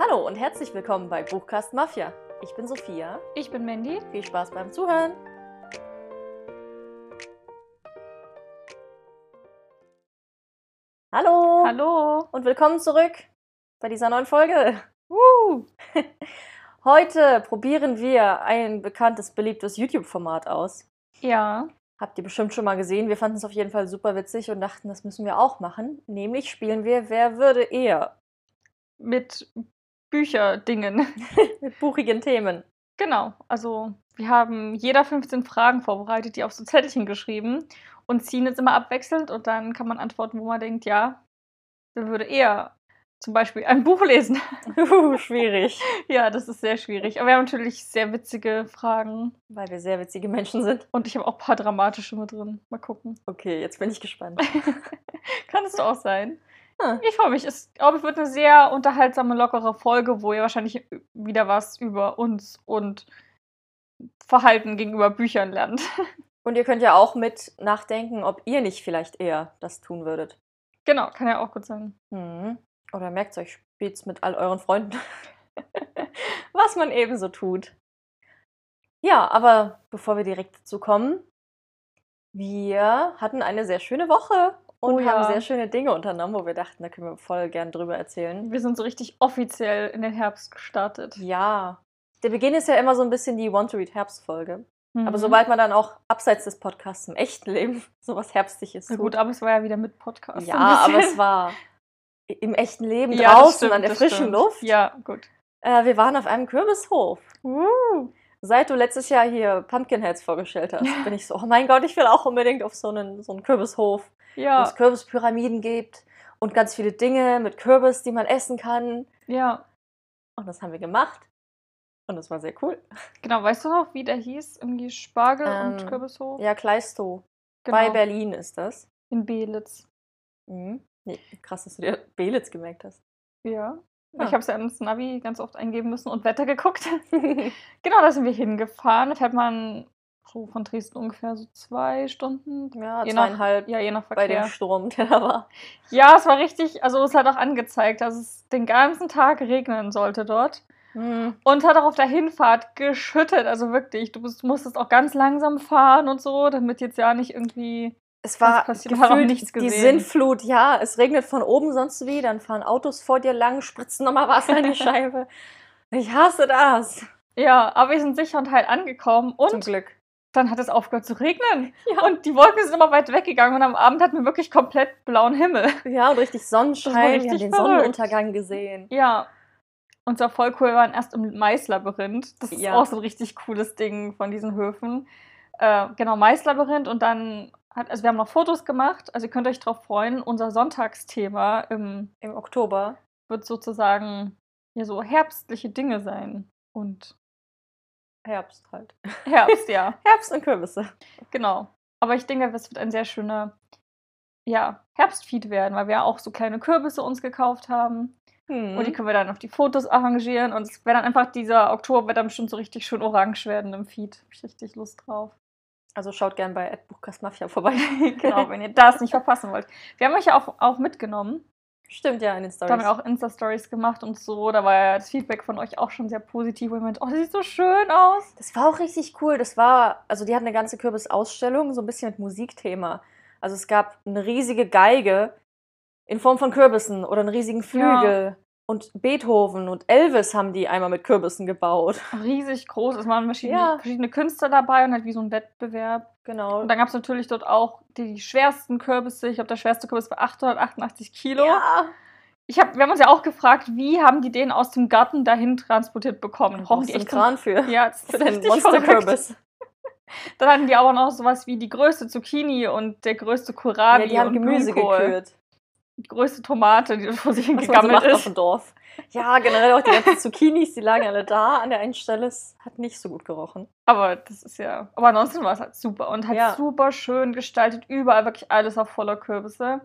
Hallo und herzlich willkommen bei Buchcast Mafia. Ich bin Sophia. Ich bin Mandy. Viel Spaß beim Zuhören. Hallo. Hallo. Und willkommen zurück bei dieser neuen Folge. Uh. Heute probieren wir ein bekanntes, beliebtes YouTube-Format aus. Ja. Habt ihr bestimmt schon mal gesehen. Wir fanden es auf jeden Fall super witzig und dachten, das müssen wir auch machen. Nämlich spielen wir Wer würde eher Mit Bücherdingen. mit buchigen Themen. genau. Also, wir haben jeder 15 Fragen vorbereitet, die auf so Zettelchen geschrieben und ziehen jetzt immer abwechselnd und dann kann man antworten, wo man denkt, ja, wer würde eher zum Beispiel ein Buch lesen. Uh, schwierig. ja, das ist sehr schwierig. Aber wir haben natürlich sehr witzige Fragen Weil wir sehr witzige Menschen sind. und ich habe auch ein paar dramatische mit drin. Mal gucken. Okay, jetzt bin ich gespannt. Kann es auch sein. Hm. Ich freue mich. Es glaube ich, wird eine sehr unterhaltsame, lockere Folge, wo ihr wahrscheinlich wieder was über uns und Verhalten gegenüber Büchern lernt. Und ihr könnt ja auch mit nachdenken, ob ihr nicht vielleicht eher das tun würdet. genau, kann ja auch gut sein. Hm. Oder merkt euch, spielt's mit all euren Freunden. Was man ebenso tut. Ja, aber bevor wir direkt dazu kommen, wir hatten eine sehr schöne Woche und Oh ja. haben sehr schöne Dinge unternommen, wo wir dachten, da können wir voll gern drüber erzählen. Wir sind so richtig offiziell in den Herbst gestartet. Ja. Der Beginn ist ja immer so ein bisschen die Want to Read Herbstfolge. Aber Mhm. sobald man dann auch abseits des Podcasts im echten Leben sowas Herbstliches Na tut. gut, aber es war ja wieder mit Podcast. ja, aber es war im echten Leben Ja, draußen stimmt, an der frischen. Luft. Ja, gut. Äh, wir waren auf einem Kürbishof. Uh. Seit du letztes Jahr hier Pumpkinheads vorgestellt hast, bin ich so, oh mein Gott, ich will auch unbedingt auf so einen, so einen Kürbishof, wo Ja, es Kürbispyramiden gibt und ganz viele Dinge mit Kürbis, die man essen kann. ja. Und das haben wir gemacht. Und das war sehr cool. Genau, weißt du noch, wie der hieß? Irgendwie Spargel und Ähm, Kürbishof? Ja, Kleistow. genau. Bei Berlin ist das. In Belitz. Mhm. Nee, krass, dass du dir Belitz gemerkt hast. Ja. Ah. Ich habe es ja ins Navi ganz oft eingeben müssen und Wetter geguckt. genau, da sind wir hingefahren. Da fährt man von Dresden ungefähr so zwei Stunden. ja, Je nach- zweieinhalb Ja, je nach bei dem Verkehr. Sturm, der da war. Ja, es war richtig, also es hat auch angezeigt, dass es den ganzen Tag regnen sollte dort. Mhm. Und hat auch auf der Hinfahrt geschüttet, also wirklich. Du bist, musstest auch ganz langsam fahren und so, damit jetzt ja nicht irgendwie. Es war passiert? Gefühlt nichts die gesehen. Sintflut, ja. Es regnet von oben sonst wie, dann fahren Autos vor dir lang, spritzen nochmal Wasser in die Scheibe. Ich hasse das. Ja, aber wir sind sicher und heil angekommen Zum und Glück. Dann hat es aufgehört zu regnen. Ja. Und die Wolken sind immer weit weggegangen und am Abend hatten wir wirklich komplett blauen Himmel. Ja, und richtig Sonnenschein. War wir haben richtig den verrückt. Sonnenuntergang gesehen. Ja. Und zwar voll cool, wir waren erst im Maislabyrinth. Das ist Ja. auch so ein richtig cooles Ding von diesen Höfen. Äh, genau, Maislabyrinth und dann hat, also wir haben noch Fotos gemacht, also ihr könnt euch drauf freuen. Unser Sonntagsthema im, Im Oktober. wird sozusagen ja so herbstliche Dinge sein. Und Herbst halt. Herbst, ja, Herbst und Kürbisse. genau. Aber ich denke, es wird ein sehr schöner ja, Herbstfeed werden, weil wir auch so kleine Kürbisse uns gekauft haben. Hm. Und die können wir dann auf die Fotos arrangieren. Und es wäre dann einfach, dieser Oktober wird dann bestimmt so richtig schön orange werden im Feed. Hab ich richtig Lust drauf. Also schaut gern bei Buchkast Mafia vorbei. genau, wenn ihr das nicht verpassen wollt. Wir haben euch ja auch, auch mitgenommen. Stimmt ja in den Da haben Stories. wir auch Insta-Stories gemacht und so. Da war ja das Feedback von euch auch schon sehr positiv. Wo ihr meint, oh, das sieht so schön aus. Das war auch richtig cool. Das war, also die hatten eine ganze Kürbisausstellung, so ein bisschen mit Musikthema. Also es gab eine riesige Geige in Form von Kürbissen oder einen riesigen Flügel. Und Beethoven und Elvis haben die einmal mit Kürbissen gebaut. Riesig groß. Es waren verschiedene, Ja. verschiedene Künstler dabei und halt wie so ein Wettbewerb. Genau. Und dann gab es natürlich dort auch die schwersten Kürbisse. Ich glaube, der schwerste Kürbis war 888 Kilo. ja. Ich hab, wir haben uns ja auch gefragt, wie haben die den aus dem Garten dahin transportiert bekommen? Brauchen die echt Kran für. Ja, das Für den. Monsterkürbis. Dann hatten die aber noch sowas wie die größte Zucchini und der größte Kohlrabi Ja, die haben und Gemüse Blumenkohl. gekürt. Die größte Tomate, die vor sich man so macht auf ist. dem Dorf. Ja, generell auch die ganzen Zucchinis, die lagen alle da an der einen Stelle. Es hat nicht so gut gerochen. Aber das ist ja. Aber ansonsten war es halt super und halt Ja. super schön gestaltet. Überall wirklich alles auf voller Kürbisse.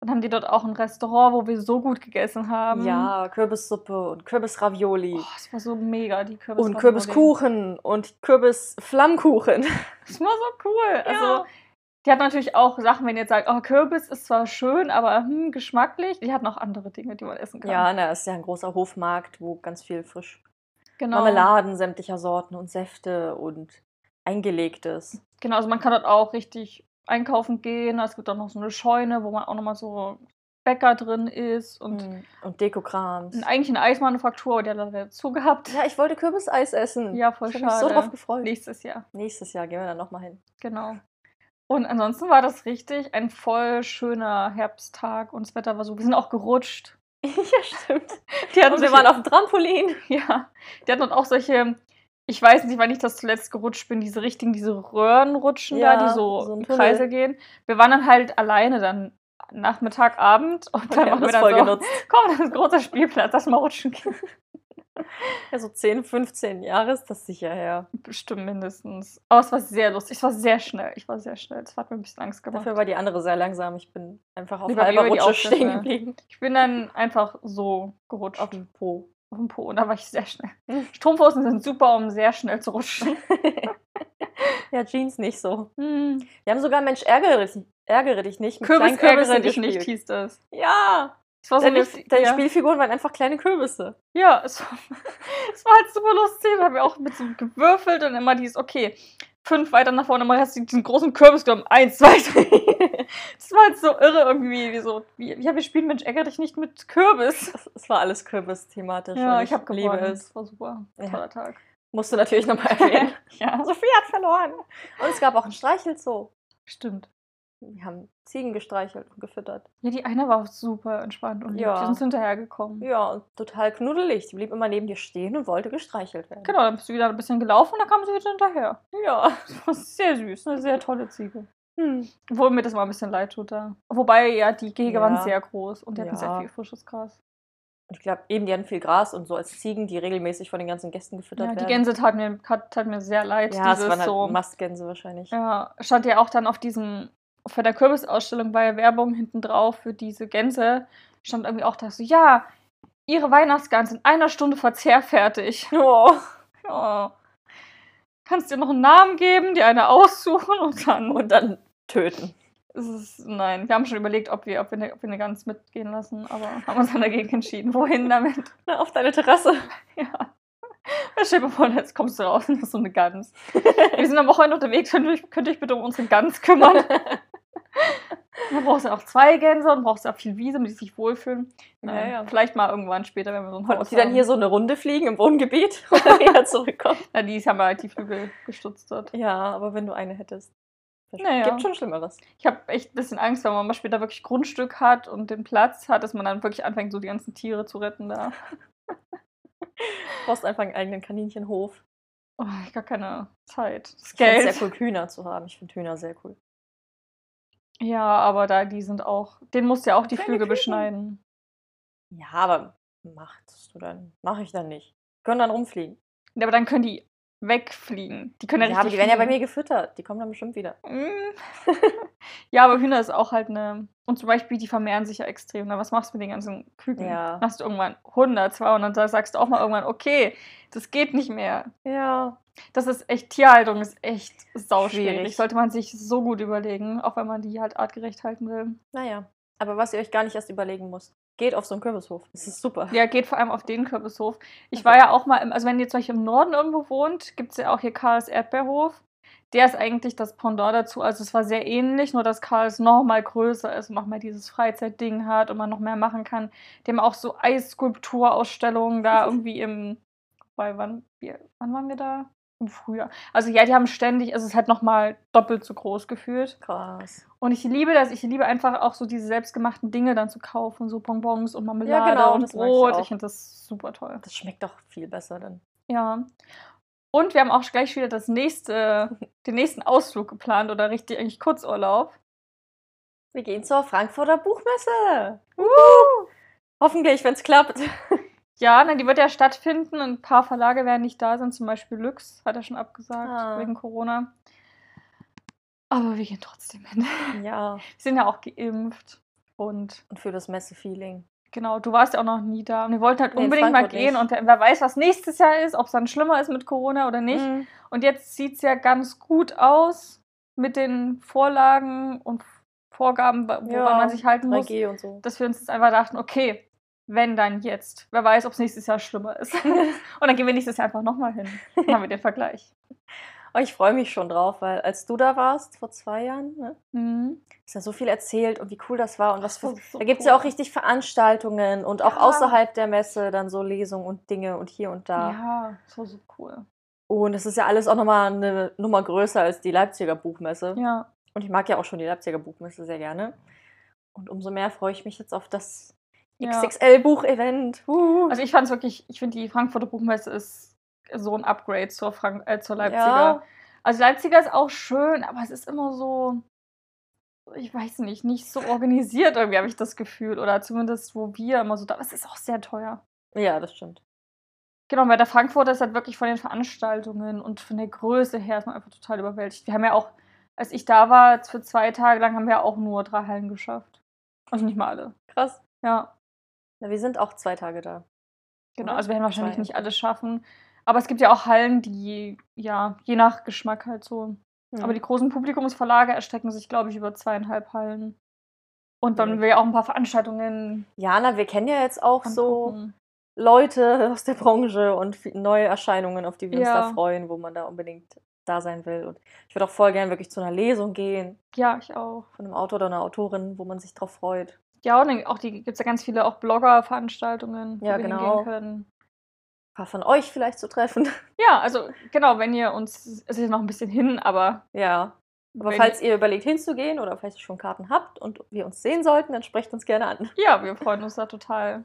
Dann haben die dort auch ein Restaurant, wo wir so gut gegessen haben. Ja, Kürbissuppe und Kürbisravioli. Oh, das war so mega, die Kürbis. und Kürbiskuchen und Kürbisflammkuchen. Das war so cool. Also, Die hat natürlich auch Sachen, wenn ihr jetzt sagt, oh, Kürbis ist zwar schön, aber hm, geschmacklich. Die hat noch andere Dinge, die man essen kann. Ja, na, ist ja ein großer Hofmarkt, wo ganz viel frisch genau. Marmeladen sämtlicher Sorten und Säfte und eingelegtes. Genau, also man kann dort auch richtig einkaufen gehen. Es gibt auch noch so eine Scheune, wo man auch nochmal so Bäcker drin ist und, Mm, Und Dekokrams. und eigentlich eine Eismanufaktur, aber die hat leider zu gehabt. Ja, ich wollte Kürbiseis essen. Ja, voll ich habe mich schade. so drauf gefreut. Nächstes Jahr, Nächstes Jahr gehen wir dann nochmal hin. genau. Und ansonsten war das richtig ein voll schöner Herbsttag und das Wetter war so. Wir sind auch gerutscht. ja, stimmt. Die hatten Und wir waren auf dem Trampolin. Ja, die hatten auch solche, ich weiß nicht, wann ich das zuletzt gerutscht bin, diese richtigen, diese Röhrenrutschen Ja, da, die so, so im. Kreise gehen. Wir waren dann halt alleine dann Nachmittag, Abend und dann Wir haben wir das dann voll so, genutzt. komm, das ist ein großer Spielplatz, lass mal rutschen gehen. Ja, so 10, 15 Jahre ist das sicher her. Bestimmt mindestens. Aber es war sehr lustig, es war sehr schnell, ich war sehr schnell, das hat mir ein bisschen Angst gemacht. Dafür war die andere sehr langsam. Ich bin einfach auf halber Rutsche stehen geblieben. Ich bin dann einfach so gerutscht Auf dem Po. auf dem Po und da war ich sehr schnell. Strumpfhosen sind super, um sehr schnell zu rutschen. ja, Jeans nicht so. Hm. Wir haben sogar Mensch, ärgere dich, ärgere dich nicht. Kürbis ärgere dich nicht, hieß das. Ja, Es so deine, eine, deine ja. Spielfiguren waren einfach kleine Kürbisse. Ja, es war, es war halt super lustig. Da haben wir auch mit so gewürfelt und immer dieses, okay, fünf weiter nach vorne, immer hast du diesen großen Kürbis genommen, eins, zwei, drei. Das war halt so irre irgendwie, wie so, wie, ja, wir spielen Mensch, ärgere dich nicht mit Kürbis. Es war alles Kürbis-thematisch. Ja, ich habe liebe es. Das war super. Ja. Toller Tag. Musst du natürlich nochmal erwähnen. ja, Sophie hat verloren. Und es gab auch ein Streichelzoo. stimmt. Wir haben Ziegen gestreichelt und gefüttert. Ja, die eine war super entspannt und. Ja. die uns hinterhergekommen. Ja, und total knuddelig. Die blieb immer neben dir stehen und wollte gestreichelt werden. Genau, dann bist du wieder ein bisschen gelaufen und dann kam sie wieder hinterher. Ja. Das war sehr süß, eine sehr tolle Ziege. Hm. Obwohl mir das mal ein bisschen leid tut da. Wobei, ja, die Gehege waren Ja. sehr groß und die hatten Ja. sehr viel frisches Gras. Und ich glaube, eben, die hatten viel Gras und so als Ziegen, die regelmäßig von den ganzen Gästen gefüttert Ja, die werden. Gänse tat mir, tat, tat mir sehr leid. Ja, dieses waren halt so, Mastgänse wahrscheinlich. ja, stand ja auch dann auf diesem, für der Kürbisausstellung war ja Werbung hinten drauf für diese Gänse. Stand irgendwie auch da so, ja, ihre Weihnachtsgans in einer Stunde verzehrfertig. Oh. Ja. Kannst dir noch einen Namen geben, dir eine aussuchen und dann. Und dann töten. ist nein, wir haben schon überlegt, ob wir, ob wir, eine, ob wir eine Gans mitgehen lassen, aber haben uns dann dagegen entschieden. Wohin damit? Na, auf deine Terrasse. Ja. Stell dir vor, jetzt kommst du raus und hast so eine Gans. Wir sind am Wochenende unterwegs, könnt ihr, euch- könnt ihr euch bitte um unsere Gans kümmern? Dann brauchst du auch zwei Gänse und brauchst auch viel Wiese, damit die sich wohlfühlen. Ja, Naja, ja. Vielleicht mal irgendwann später, wenn wir so ein Und ob Haus die dann hier so eine Runde fliegen im Wohngebiet dann wieder zurückkommen. Na, die haben halt die Flügel gestutzt dort. Ja, aber wenn du eine hättest. Es Naja. gibt schon Schlimmeres. Ich habe echt ein bisschen Angst, wenn man mal später wirklich Grundstück hat und den Platz hat, dass man dann wirklich anfängt, so die ganzen Tiere zu retten da. Du brauchst einfach einen eigenen Kaninchenhof. Oh, ich habe gar keine Zeit. Das Ich Geld. es sehr cool, Hühner zu haben. Ich finde Hühner sehr cool. Ja, aber da, die sind auch. Den musst du ja auch die Flügel beschneiden. Ja, aber machst du dann? Mache ich dann nicht. Können dann rumfliegen. Ja, aber dann können die wegfliegen. Die können ja, Ja, aber richtig die werden ja bei mir gefüttert. Die kommen dann bestimmt wieder. Mm. ja, aber Hühner ist auch halt eine. Und zum Beispiel, die vermehren sich ja extrem. Na, was machst du mit den ganzen Küken? Ja. Hast du irgendwann 100, 200, da sagst du auch mal irgendwann, okay, das geht nicht mehr. Ja. Das ist echt, Tierhaltung ist echt sauschwierig. Schwierig. Sollte man sich so gut überlegen, auch wenn man die halt artgerecht halten will. Naja. Aber was ihr euch gar nicht erst überlegen müsst. Geht auf so einen Kürbishof. Das ist super. Ja, geht vor allem auf den Kürbishof. Ich Also- war ja auch mal, im, also wenn ihr zum Beispiel im Norden irgendwo wohnt, gibt es ja auch hier Karls Erdbeerhof. Der ist eigentlich das Pendant dazu. Also es war sehr ähnlich, nur dass Karls noch mal größer ist und noch mehr dieses Freizeitding hat und man noch mehr machen kann. Die haben auch so Eisskulpturausstellungen da irgendwie im, bei wann, wir, wann waren wir da? Im Frühjahr. Also ja, die haben ständig, also es ist halt noch mal doppelt so groß gefühlt. Krass. Und ich liebe das. Ich liebe einfach auch so diese selbstgemachten Dinge dann zu kaufen, so Bonbons und Marmelade genau, und ich Brot. auch. Ich finde das super toll. Das schmeckt doch viel besser dann. Ja. Und wir haben auch gleich wieder das nächste, den nächsten Ausflug geplant oder richtig eigentlich Kurzurlaub. Wir gehen zur Frankfurter Buchmesse. Uh! Hoffentlich, wenn es klappt. Ja, na, die wird ja stattfinden. Ein paar Verlage werden nicht da sein, zum Beispiel Lux hat er schon abgesagt Ah. wegen Corona. Aber wir gehen trotzdem hin. Ja. Wir sind ja auch geimpft. Und Und für das Messe-Feeling. genau, du warst ja auch noch nie da. Und wir wollten halt Nee, in unbedingt mal gehen. nicht. Und wer weiß, was nächstes Jahr ist, ob es dann schlimmer ist mit Corona oder nicht. Mhm. Und jetzt sieht es ja ganz gut aus. mit den Vorlagen und Vorgaben, woran Ja, man sich halten muss, 3G und so. dass wir uns jetzt einfach dachten, okay, wenn dann jetzt. Wer weiß, ob es nächstes Jahr schlimmer ist. und dann gehen wir nächstes Jahr einfach nochmal hin. Dann haben wir den Vergleich. Aber ich freue mich schon drauf, weil als du da warst, vor zwei Jahren, ne, Mhm. hast ja so viel erzählt und wie cool das war. Und was für, ist so da gibt es cool. ja auch richtig Veranstaltungen und auch Ja. außerhalb der Messe dann so Lesungen und Dinge und hier und da. Ja, so, so cool. Und es ist ja alles auch nochmal eine Nummer größer als die Leipziger Buchmesse. Ja. Und ich mag ja auch schon die Leipziger Buchmesse sehr gerne. Und umso mehr freue ich mich jetzt auf das. XXL-Buch-Event. Uh. Also ich fand es wirklich, ich finde die Frankfurter Buchmesse ist so ein Upgrade zur, Frank äh, zur Leipziger. Ja. Also Leipziger ist auch schön, aber es ist immer so, ich weiß nicht, nicht so organisiert irgendwie, habe ich das Gefühl. Oder zumindest, wo wir immer so da. Es ist auch sehr teuer. ja, das stimmt. Genau, bei der Frankfurter ist halt wirklich von den Veranstaltungen und von der Größe her ist man einfach total überwältigt. Wir haben ja auch, als ich da war, für zwei Tage lang haben wir auch nur drei Hallen geschafft. Also nicht mal alle. Krass. Ja, Ja, wir sind auch zwei Tage da. genau. Oder? Also wir werden wahrscheinlich Zwei. nicht alles schaffen. Aber es gibt ja auch Hallen, die, ja, je nach Geschmack halt so. Hm. Aber die großen Publikumsverlage erstrecken sich, glaube ich, über zweieinhalb Hallen. Und dann Ja. wir auch ein paar Veranstaltungen Jana, wir kennen ja jetzt auch so angucken. Leute aus der Branche und neue Erscheinungen, auf die wir uns Ja. da freuen, wo man da unbedingt da sein will. Und ich würde auch voll gern wirklich zu einer Lesung gehen Ja, ich auch. von einem Autor oder einer Autorin, wo man sich drauf freut. Ja, und auch die gibt es ja ganz viele auch Blogger-Veranstaltungen, wo Ja, wir genau. hingehen können. Ein paar von euch vielleicht zu treffen. Ja, also genau, wenn ihr uns, es ist noch ein bisschen hin, aber ja. Aber falls ihr überlegt hinzugehen oder vielleicht schon Karten habt und wir uns sehen sollten, dann sprecht uns gerne an. ja, wir freuen uns da total.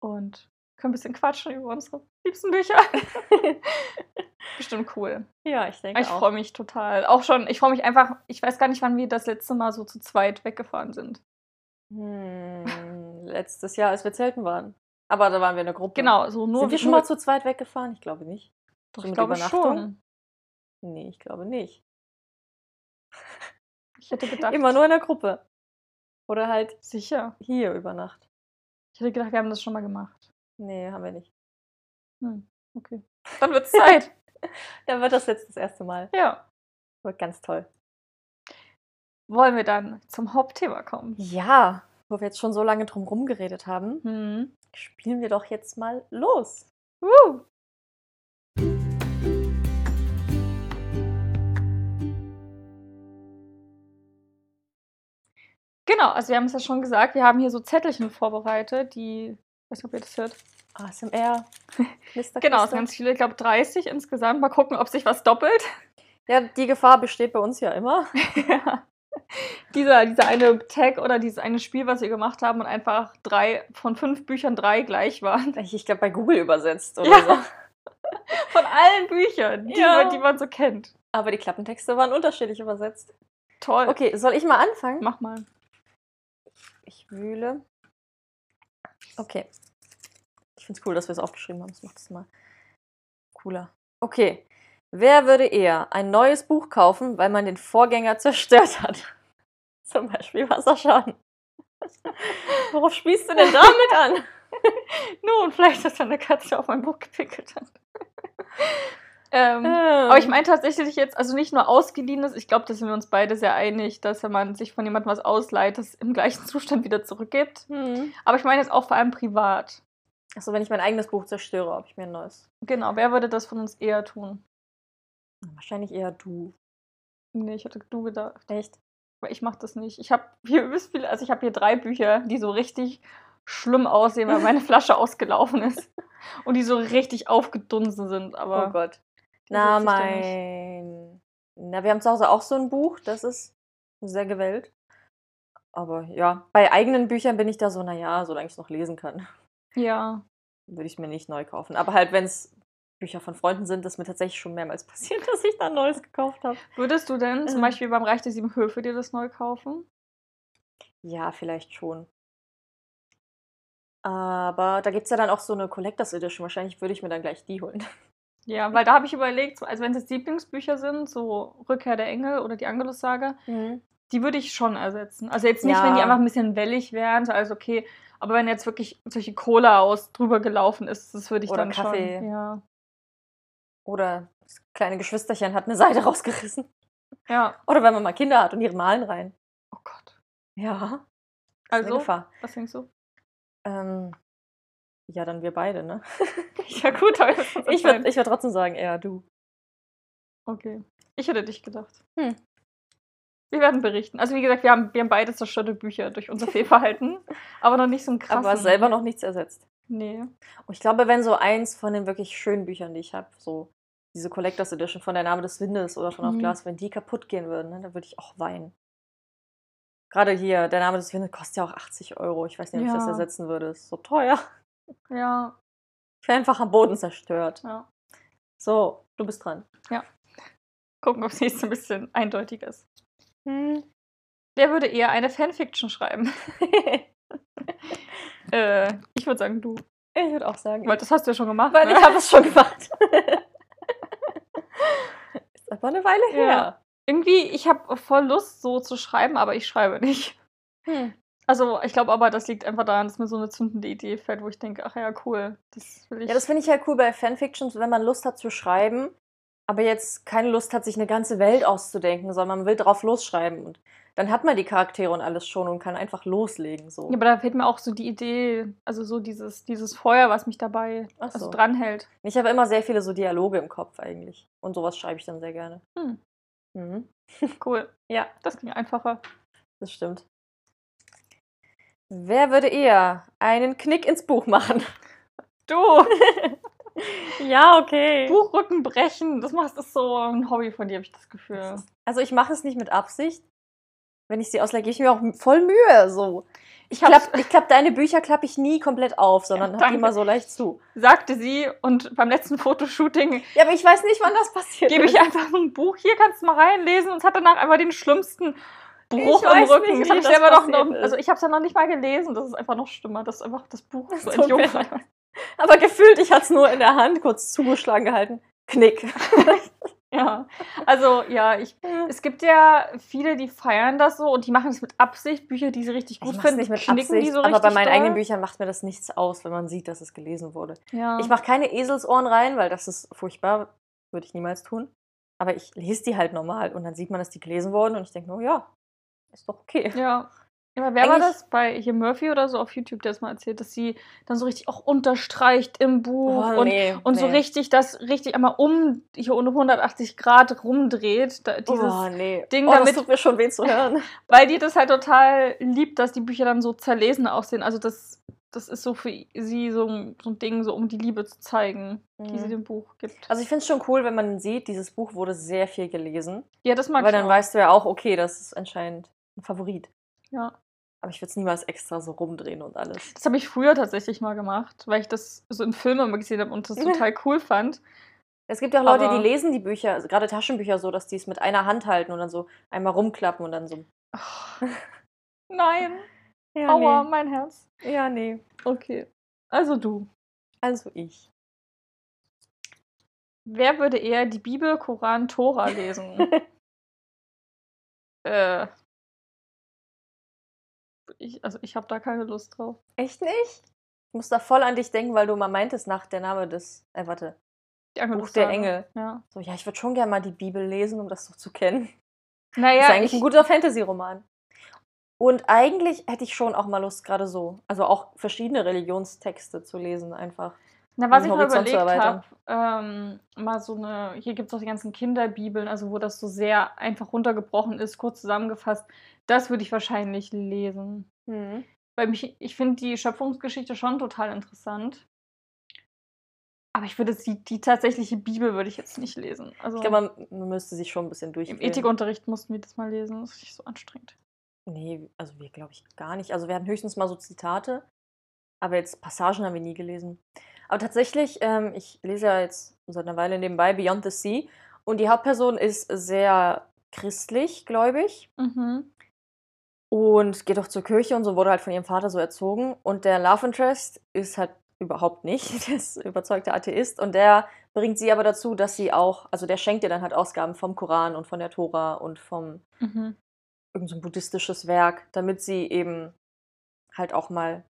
Und können ein bisschen quatschen über unsere liebsten Bücher. Bestimmt cool. Ja, ich denke Ich auch. freue mich total. Auch schon, ich freue mich einfach, ich weiß gar nicht, wann wir das letzte Mal so zu zweit weggefahren sind. Hm, letztes Jahr, als wir zelten waren. Aber da waren wir in der Gruppe. Genau, so nur Sind wir schon mal zu zweit weggefahren? Ich glaube nicht. Doch, so ich glaube Übernachtung? schon. Nee, ich glaube nicht. Ich hätte gedacht, Immer nur in der Gruppe. Oder halt sicher. hier über Nacht. Ich hätte gedacht, wir haben das schon mal gemacht. Nee, haben wir nicht. Hm, okay. Dann wird's Zeit. Dann wird das jetzt das erste Mal. ja. Wird ganz toll. Wollen wir dann zum Hauptthema kommen? Ja, wo wir jetzt schon so lange drum rumgeredet haben, Hm. spielen wir doch jetzt mal los. Uh. Genau, also wir haben es ja schon gesagt, wir haben hier so Zettelchen vorbereitet, die, ich weiß nicht, ob ihr das hört. ASMR. Knister, Genau, es sind ganz viele, ich glaube 30 insgesamt. Mal gucken, ob sich was doppelt. Ja, die Gefahr besteht bei uns ja immer. ja. Dieser, dieser eine Tag oder dieses eine Spiel, was wir gemacht haben und einfach drei von fünf Büchern drei gleich waren. Ich, glaube, bei Google übersetzt oder Ja. so. Von allen Büchern, die, Ja. man, die man so kennt. Aber die Klappentexte waren unterschiedlich übersetzt. Toll. Okay, soll ich mal anfangen? Mach mal. Ich wühle. Okay. Ich finde es cool, dass wir es aufgeschrieben haben. Das macht es mal cooler. Okay. Wer würde eher ein neues Buch kaufen, weil man den Vorgänger zerstört hat? Zum Beispiel Wasserschaden. Worauf spielst du denn damit an? Nun, vielleicht, dass deine Katze auf mein Buch gepickelt hat. ähm, Aber ich meine tatsächlich jetzt, also nicht nur ausgeliehenes, ich glaube, da sind wir uns beide sehr einig, dass wenn man sich von jemandem was ausleiht, das im gleichen Zustand wieder zurückgibt. Hm. Aber ich meine jetzt auch vor allem privat. Achso, wenn ich mein eigenes Buch zerstöre, ob ich mir ein neues. Genau, wer würde das von uns eher tun? Wahrscheinlich eher du. Nee, ich hatte du gedacht. Echt? Aber ich mache das nicht. Ich habe hier also ich habe hier drei Bücher, die so richtig schlimm aussehen, weil meine Flasche ausgelaufen ist. Und die so richtig aufgedunsen sind. Aber oh Gott. Na, mein. Na, wir haben zu Hause auch so ein Buch, das ist sehr gewählt. Aber ja, bei eigenen Büchern bin ich da so, naja, solange ich es noch lesen kann, Ja. würde ich mir nicht neu kaufen. Aber halt, wenn es Bücher von Freunden sind, ist mir tatsächlich schon mehrmals passiert, dass ich da neues gekauft habe. Würdest du denn zum Ähm. Beispiel beim Reich der Sieben Höfe dir das neu kaufen? Ja, vielleicht schon. Aber da gibt es ja dann auch so eine Collectors Edition. Wahrscheinlich würde ich mir dann gleich die holen. Ja, weil da habe ich überlegt, so- also wenn es jetzt Lieblingsbücher sind, so Rückkehr der Engel oder die Angelus-Saga, die würde ich schon ersetzen. Also jetzt nicht, wenn die Ja. einfach ein bisschen wellig wären, so alles okay. Aber wenn jetzt wirklich solche Cola aus drüber gelaufen ist, das würde ich Oder dann Kaffee. schon. Ja. Oder das kleine Geschwisterchen hat eine Seite rausgerissen. Ja. Oder wenn man mal Kinder hat und ihre malen rein. Oh Gott. Ja. Also, was denkst du? Ähm, ja, dann wir beide, ne? Ja, gut, aber Ich würde ich würd trotzdem sagen, eher du. Okay. Ich hätte dich gedacht. Hm. Wir werden berichten. Also, wie gesagt, wir haben, wir haben beide zerstörte Bücher durch unser Fehlverhalten, aber noch nicht so ein krasses. Aber selber noch nichts ersetzt. Nee. Und ich glaube, wenn so eins von den wirklich schönen Büchern, die ich habe, so diese Collectors Edition von Der Name des Windes oder von Auf Mhm. Glas, wenn die kaputt gehen würden, ne, dann würde ich auch weinen. Gerade hier, Der Name des Windes kostet ja auch 80 Euro. Ich weiß nicht, ob ich das Ja. ersetzen würde. Ist so teuer. Ja, Ich wäre einfach am Boden zerstört. ja. So, du bist dran. Gucken, ob es nächste ein bisschen eindeutig ist. Hm. Wer würde eher eine Fanfiction schreiben? äh, ich würde sagen, du. ich würde auch sagen. Weil das hast du ja schon gemacht. Weil ne? ich habe es schon gemacht. Ist aber eine Weile her. Ja. Irgendwie, ich habe voll Lust, so zu schreiben, aber ich schreibe nicht. Hm. Also, ich glaube aber, das liegt einfach daran, dass mir so eine zündende Idee fällt, wo ich denke, ach ja, cool, das will ich. Ja, das finde ich ja cool bei Fanfictions, wenn man Lust hat zu schreiben, aber jetzt keine Lust hat, sich eine ganze Welt auszudenken, sondern man will drauf losschreiben. Und dann hat man die Charaktere und alles schon und kann einfach loslegen. So. Ja, aber da fehlt mir auch so die Idee, also so dieses, dieses Feuer, was mich dabei Ach so. also dranhält. Ich habe immer sehr viele so Dialoge im Kopf eigentlich. Und sowas schreibe ich dann sehr gerne. Hm. Mhm. Cool. Ja, Das ging einfacher. das stimmt. Wer würde eher einen Knick ins Buch machen? Du, ja, okay. Buchrücken brechen, das machst ist so ein Hobby von dir, habe ich das Gefühl. Also ich mache es nicht mit Absicht. Wenn ich sie auslege, gebe ich mir auch voll Mühe. So. Ich klapp, ich klapp deine Bücher klappe ich nie komplett auf, sondern Ja, hab die immer so leicht zu. sagte sie und beim letzten Fotoshooting Ja, aber ich weiß nicht, wann das passiert. gebe ich einfach so ein Buch, hier kannst du mal reinlesen und es hat danach einfach den schlimmsten Bruch Ich am weiß Rücken. nicht, das habe ich das selber noch, noch ist. also ich habe es ja noch nicht mal gelesen, das ist einfach noch schlimmer, dass einfach das Buch so mir entjungfert. leid. Aber gefühlt, ich hatte es nur in der Hand, kurz zugeschlagen gehalten. Knick. Ja, also ja, ich, es gibt ja viele, die feiern das so und die machen es mit Absicht, Bücher, die sie richtig Ich gut mach's finden, nicht mit knicken die Absicht, so aber richtig bei meinen doll. eigenen Büchern macht mir das nichts aus, wenn man sieht, dass es gelesen wurde. Ja. Ich mache keine Eselsohren rein, weil das ist furchtbar. Würde ich niemals tun. Aber ich lese die halt normal und dann sieht man, dass die gelesen wurden und ich denke, oh ja, ist doch okay. Ja. Aber wer war das? Bei hier Murphy oder so auf YouTube, der es mal erzählt, dass sie dann so richtig auch unterstreicht im Buch Oh, und, nee, und so nee. richtig das richtig einmal um hier ohne 180 Grad rumdreht. Da, dieses, oh, nee. Ding oh, das damit- tut mir schon weh zu hören. Weil die das halt total liebt, dass die Bücher dann so zerlesen aussehen. Also das, das ist so für sie so, ein- so ein Ding, so um die Liebe zu zeigen, die sie Mhm. dem Buch gibt. Also ich finde es schon cool, wenn man sieht, dieses Buch wurde sehr viel gelesen. ja, das mag weil ich dann auch. weißt du ja auch, okay, das ist anscheinend ein Favorit. Ja. Aber ich würde es niemals extra so rumdrehen und alles. Das habe ich früher tatsächlich mal gemacht, weil ich das so in Filmen immer gesehen habe und das total cool fand. Es gibt ja auch Leute, Aber- die lesen die Bücher, also gerade Taschenbücher so, dass die es mit einer Hand halten und dann so einmal rumklappen und dann so. Nein, Ja, aua, mein Herz. nee. Ja, nee. Okay. Also du. Also ich. Wer würde eher die Bibel, Koran, Tora lesen? äh. Ich, also ich habe da keine Lust drauf. Echt nicht? Ich muss da voll an dich denken, weil du mal meintest nach der Name des. Äh, warte. Die Buch der. Engel. Ja. So, ja, ich würde schon gerne mal die Bibel lesen, um das so zu kennen. Naja, ist eigentlich ich, ein guter Fantasy-Roman. Und eigentlich hätte ich schon auch mal Lust, gerade so. Also auch verschiedene Religionstexte zu lesen, einfach. Na, was ich mal zu überlegt habe, ähm, mal so eine, hier gibt es auch die ganzen Kinderbibeln, also wo das so sehr einfach runtergebrochen ist, kurz zusammengefasst, das würde ich wahrscheinlich lesen. Mhm. Weil mich, ich finde die Schöpfungsgeschichte schon total interessant. Aber ich würde die, die tatsächliche Bibel würde ich jetzt nicht lesen. Also Ich glaube, man, man müsste sich schon ein bisschen im durchgehen. Ethikunterricht mussten wir das mal lesen, das ist nicht so anstrengend. Nee, also wir glaube ich gar nicht. Also wir hatten höchstens mal so Zitate, aber jetzt Passagen haben wir nie gelesen. Aber tatsächlich, ähm, ich lese ja jetzt seit einer Weile nebenbei Beyond the Sea und die Hauptperson ist sehr christlich, gläubig Mhm. und geht auch zur Kirche und so wurde halt von ihrem Vater so erzogen. Und der Love Interest ist halt überhaupt nicht, der ist überzeugter Atheist und der bringt sie aber dazu, dass sie auch, also der schenkt ihr dann halt Ausgaben vom Koran und von der Tora und vom Mhm. irgend so buddhistisches Werk, damit sie eben halt auch mal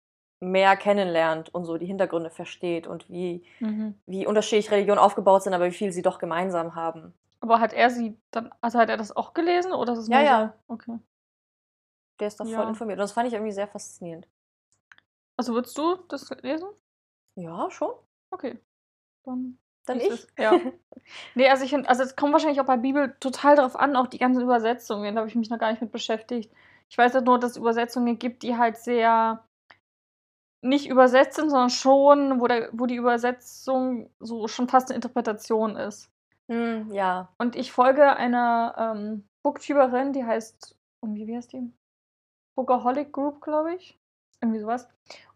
mehr kennenlernt und so die Hintergründe versteht und wie, Mhm. wie unterschiedlich Religionen aufgebaut sind, aber wie viel sie doch gemeinsam haben. Aber hat er sie dann, also hat er das auch gelesen oder ist es Ja, nur ja. so? Okay. Der ist da voll Ja. informiert. Und das fand ich irgendwie sehr faszinierend. Also würdest du das lesen? Ja, schon. Okay. Dann. Dann ich. Ja. Nee, also ich finde, also es kommt wahrscheinlich auch bei Bibel total drauf an, auch die ganzen Übersetzungen, da habe ich mich noch gar nicht mit beschäftigt. Ich weiß halt nur, dass es Übersetzungen gibt, die halt sehr nicht übersetzt sind, sondern schon, wo, der, wo die Übersetzung so schon fast eine Interpretation ist. Hm, ja. Und ich folge einer ähm, Booktuberin, die heißt, irgendwie, wie heißt die? Bookaholic Group, glaube ich. Irgendwie sowas.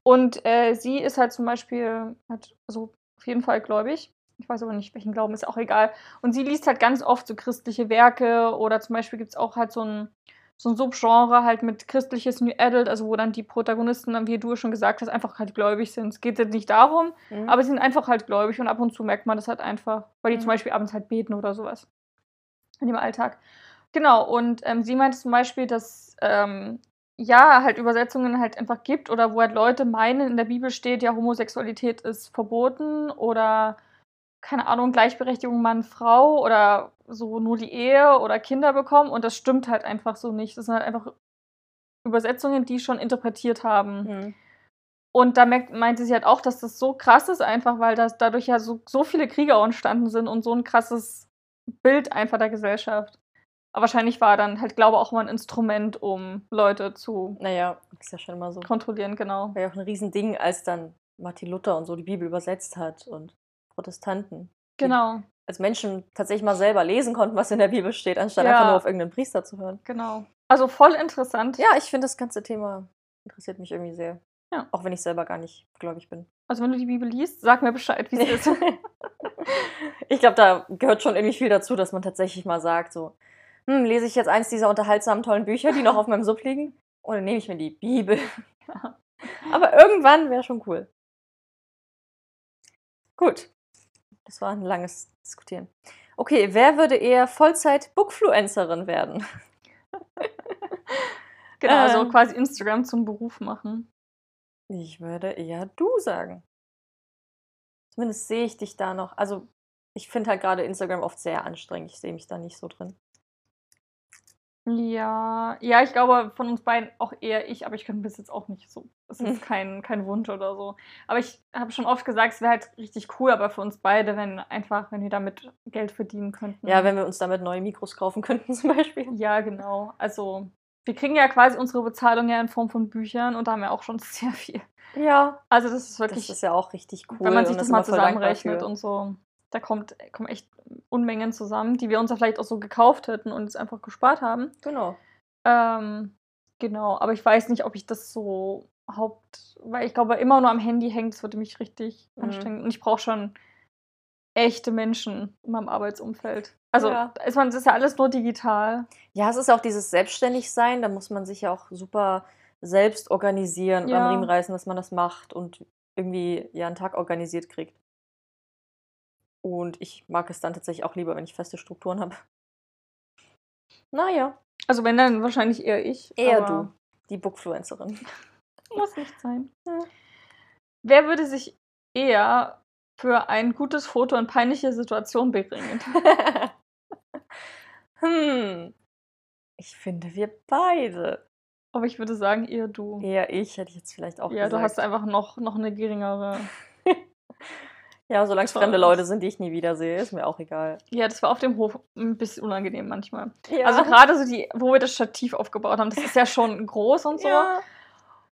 Und äh, sie ist halt zum Beispiel, hat so auf jeden Fall gläubig. Ich weiß aber nicht, welchen Glauben, ist auch egal. Und sie liest halt ganz oft so christliche Werke oder zum Beispiel gibt es auch halt so ein, so ein Subgenre halt mit christliches New Adult, also wo dann die Protagonisten, dann, wie du schon gesagt hast, einfach halt gläubig sind. Es geht jetzt nicht darum, Hm. aber sie sind einfach halt gläubig und ab und zu merkt man das halt einfach, weil die Mhm. zum Beispiel abends halt beten oder sowas. In dem Alltag. Genau, und ähm, sie meinte zum Beispiel, dass ähm, ja, halt Übersetzungen halt einfach gibt oder wo halt Leute meinen, in der Bibel steht, ja, Homosexualität ist verboten oder keine Ahnung, Gleichberechtigung Mann, Frau oder so nur die Ehe oder Kinder bekommen und das stimmt halt einfach so nicht. Das sind halt einfach Übersetzungen, die schon interpretiert haben. Hm. Und da merkt, meinte sie halt auch, dass das so krass ist, einfach weil das dadurch ja so, so viele Kriege auch entstanden sind und so ein krasses Bild einfach der Gesellschaft. Aber wahrscheinlich war dann halt Glaube auch mal ein Instrument, um Leute zu Naja, ist ja schon immer so. kontrollieren, genau. War ja auch ein Riesending, als dann Martin Luther und so die Bibel übersetzt hat und Protestanten. Genau, Als Menschen tatsächlich mal selber lesen konnten, was in der Bibel steht, anstatt Ja. einfach nur auf irgendeinen Priester zu hören. genau. Also voll interessant. Ja, ich finde das ganze Thema interessiert mich irgendwie sehr. Ja. Auch wenn ich selber gar nicht gläubig bin. Also wenn du die Bibel liest, sag mir Bescheid, wie es ist. ich glaube, da gehört schon irgendwie viel dazu, dass man tatsächlich mal sagt, so, hm, lese ich jetzt eins dieser unterhaltsamen, tollen Bücher, die noch auf meinem Sub liegen? Oder nehme ich mir die Bibel? Aber irgendwann wäre schon cool. Gut. Das war ein langes Diskutieren. Okay, wer würde eher Vollzeit-Bookfluencerin werden? genau, also Ähm. quasi Instagram zum Beruf machen. Ich würde eher du sagen. Zumindest sehe ich dich da noch. Also, ich finde halt gerade Instagram oft sehr anstrengend. Ich sehe mich da nicht so drin. Ja, ja, ich glaube von uns beiden auch eher ich, aber ich könnte bis jetzt auch nicht so. Es ist kein, kein Wunsch oder so. Aber ich habe schon oft gesagt, es wäre halt richtig cool, aber für uns beide, wenn einfach, wenn wir damit Geld verdienen könnten. Ja, wenn wir uns damit neue Mikros kaufen könnten, zum Beispiel. Ja, genau. Also, wir kriegen ja quasi unsere Bezahlung ja in Form von Büchern und da haben wir auch schon sehr viel. Ja. Also, das ist wirklich, Das ist ja auch richtig cool. wenn man sich das ist mal zusammenrechnet und so, da kommt, kommen echt Unmengen zusammen, die wir uns ja vielleicht auch so gekauft hätten und es einfach gespart haben. Genau. Ähm, genau, aber ich weiß nicht, ob ich das so haupt, weil ich glaube, immer nur am Handy hängt, das würde mich richtig Mhm. anstrengen. Und ich brauche schon echte Menschen in meinem Arbeitsumfeld. Also Ja. ist man, das ist ja alles nur digital. Ja, es ist auch dieses Selbstständigsein. Da muss man sich ja auch super selbst organisieren und Ja. am Riemen reißen, dass man das macht und irgendwie ja einen Tag organisiert kriegt. Und ich mag es dann tatsächlich auch lieber, wenn ich feste Strukturen habe. Naja, Also wenn dann wahrscheinlich eher ich. eher du, die Bookfluencerin. Muss nicht sein. Ja. Wer würde sich eher für ein gutes Foto in peinliche Situation bringen? hm. Ich finde, wir beide. aber ich würde sagen, eher du. Eher ich, hätte ich jetzt vielleicht auch Ja, gesagt. du hast einfach noch, noch eine geringere. Ja, solange es fremde Leute sind, die ich nie wiedersehe, ist mir auch egal. Ja, das war auf dem Hof ein bisschen unangenehm manchmal. Ja. Also gerade so die, wo wir das Stativ aufgebaut haben, das ist ja schon groß und so. ja.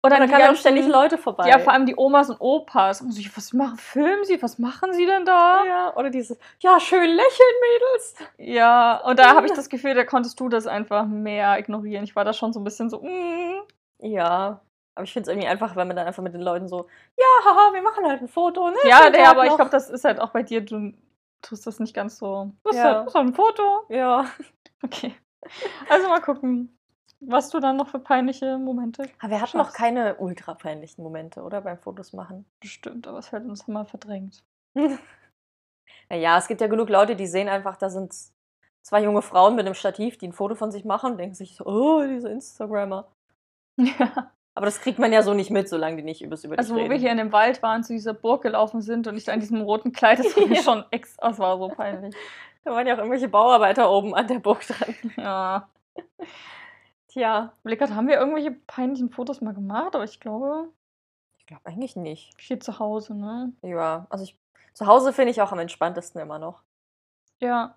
Und Und dann die kamen auch ständig Leute vorbei. Ja, vor allem die Omas und Opas. Und so, was machen, filmen sie? Was machen sie denn da? Ja, oder dieses, ja, schön lächeln, Mädels. Ja, und da habe ich das Gefühl, da konntest du das einfach mehr ignorieren. Ich war da schon so ein bisschen so, mm. Ja, aber ich finde es irgendwie einfach, wenn man dann einfach mit den Leuten so, ja, haha, wir machen halt ein Foto, ne? Ja, nee, Tag aber ich noch." glaube, das ist halt auch bei dir, du tust das nicht ganz so. Ist Ja. halt halt ein Foto. Ja. Okay. Also mal gucken, was du dann noch für peinliche Momente Aber wir hatten noch keine ultra peinlichen Momente, oder? Beim Fotos machen. bestimmt, aber es wird uns mal verdrängt. Naja, es gibt ja genug Leute, die sehen einfach, da sind zwei junge Frauen mit einem Stativ, die ein Foto von sich machen und denken sich so, oh, diese Instagrammer. Ja. Aber das kriegt man ja so nicht mit, solange die nicht übers über dich Also, wo reden. wir hier in dem Wald waren, zu dieser Burg gelaufen sind und ich da in diesem roten Kleid, das war mir schon ex, das war so peinlich. Da waren ja auch irgendwelche Bauarbeiter oben an der Burg dran. Ja. Tja, Blick hat, haben wir irgendwelche peinlichen Fotos mal gemacht, aber ich glaube, ich glaube eigentlich nicht. hier zu Hause, ne? Ja, also ich, zu Hause finde ich auch am entspanntesten immer noch. Ja.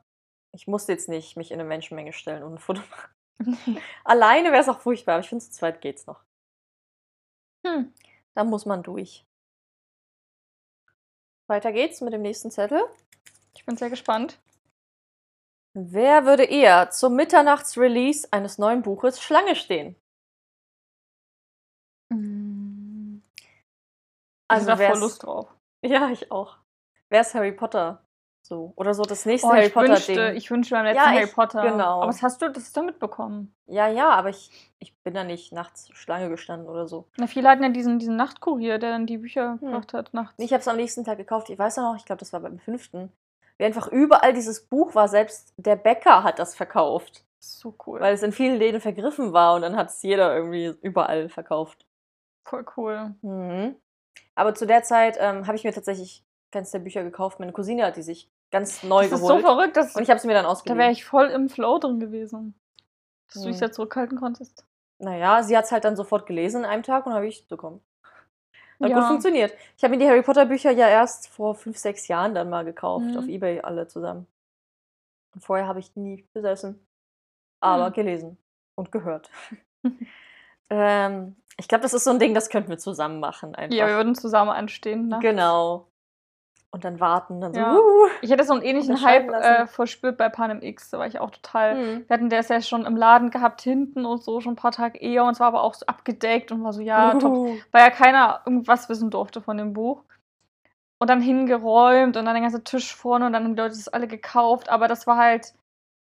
Ich musste jetzt nicht mich in eine Menschenmenge stellen und ein Foto machen. Alleine wäre es auch furchtbar, aber ich finde, zu zweit geht's noch. Hm. Da muss man durch. Weiter geht's mit dem nächsten Zettel. Ich bin sehr gespannt. Wer würde eher zum Mitternachtsrelease eines neuen Buches Schlange stehen? Mm. Also ich hab da voll Lust drauf. Ja, ich auch. Wer ist Harry Potter? So. Oder so das nächste Oh, Harry ich, Potter wünschte, Ding. ich wünschte beim letzten Ja, Harry ich- Potter. genau. Aber was hast du, das hast du mitbekommen? Ja, ja, aber ich, ich bin da nicht nachts Schlange gestanden oder so. Na, viele hatten ja diesen, diesen Nachtkurier, der dann die Bücher gebracht hat nachts. Ich habe es am nächsten Tag gekauft. Ich weiß ja noch, ich glaube, das war beim fünften. Wie einfach überall dieses Buch war. Selbst der Bäcker hat das verkauft. so cool. Weil es in vielen Läden vergriffen war und dann hat es jeder irgendwie überall verkauft. Voll cool. Mhm. Aber zu der Zeit ähm, habe ich mir tatsächlich keins der Bücher gekauft. Meine Cousine hat die sich ganz neu Das ist so geholt. verrückt, dass und ich habe sie mir dann da ausgeliehen. wäre ich voll im Flow drin gewesen. Dass du dich Hm. ja zurückhalten konntest. Naja, sie hat es halt dann sofort gelesen in einem Tag und habe ich bekommen. Hat Ja. gut funktioniert. Ich habe mir die Harry Potter Bücher ja erst vor fünf, sechs Jahren dann mal gekauft. Mhm. Auf Ebay alle zusammen. Und vorher habe ich nie besessen. Aber Hm. gelesen und gehört. ähm, ich glaube, das ist so ein Ding, das könnten wir zusammen machen. Einfach. Ja, wir würden zusammen anstehen. Ne? Genau. Und dann warten, dann so. Ja. Uh. Ich hätte so einen ähnlichen Hype äh, verspürt bei Panem X. Da war ich auch total. Hm. Wir hatten der ja schon im Laden gehabt, hinten und so, schon ein paar Tage eher. Und es war aber auch so abgedeckt und war so, ja, top. Uh. Weil ja keiner irgendwas wissen durfte von dem Buch. Und dann hingeräumt und dann der ganze Tisch vorne und dann haben die Leute das alle gekauft. Aber das war halt,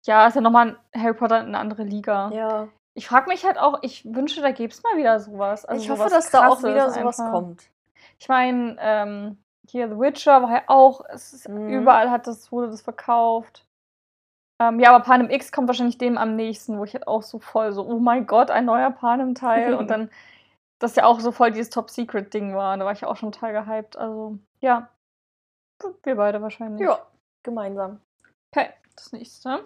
ja, ist ja nochmal ein Harry Potter in eine andere Liga. Ja. Ich frage mich halt auch, ich wünsche, da gäbe es mal wieder sowas. Also ich hoffe, sowas dass da auch wieder sowas einfach. kommt. Ich meine, ähm, hier The Witcher war ja auch, Mhm. überall hat das, wurde das verkauft. Ähm, ja, aber Panem X kommt wahrscheinlich dem am nächsten, wo ich halt auch so voll so, oh mein Gott, ein neuer Panem-Teil. und dann, das ja auch so voll dieses Top-Secret-Ding war. Da war ich auch schon total gehypt. Also, ja. Wir beide wahrscheinlich. Ja, gemeinsam. Okay, das nächste.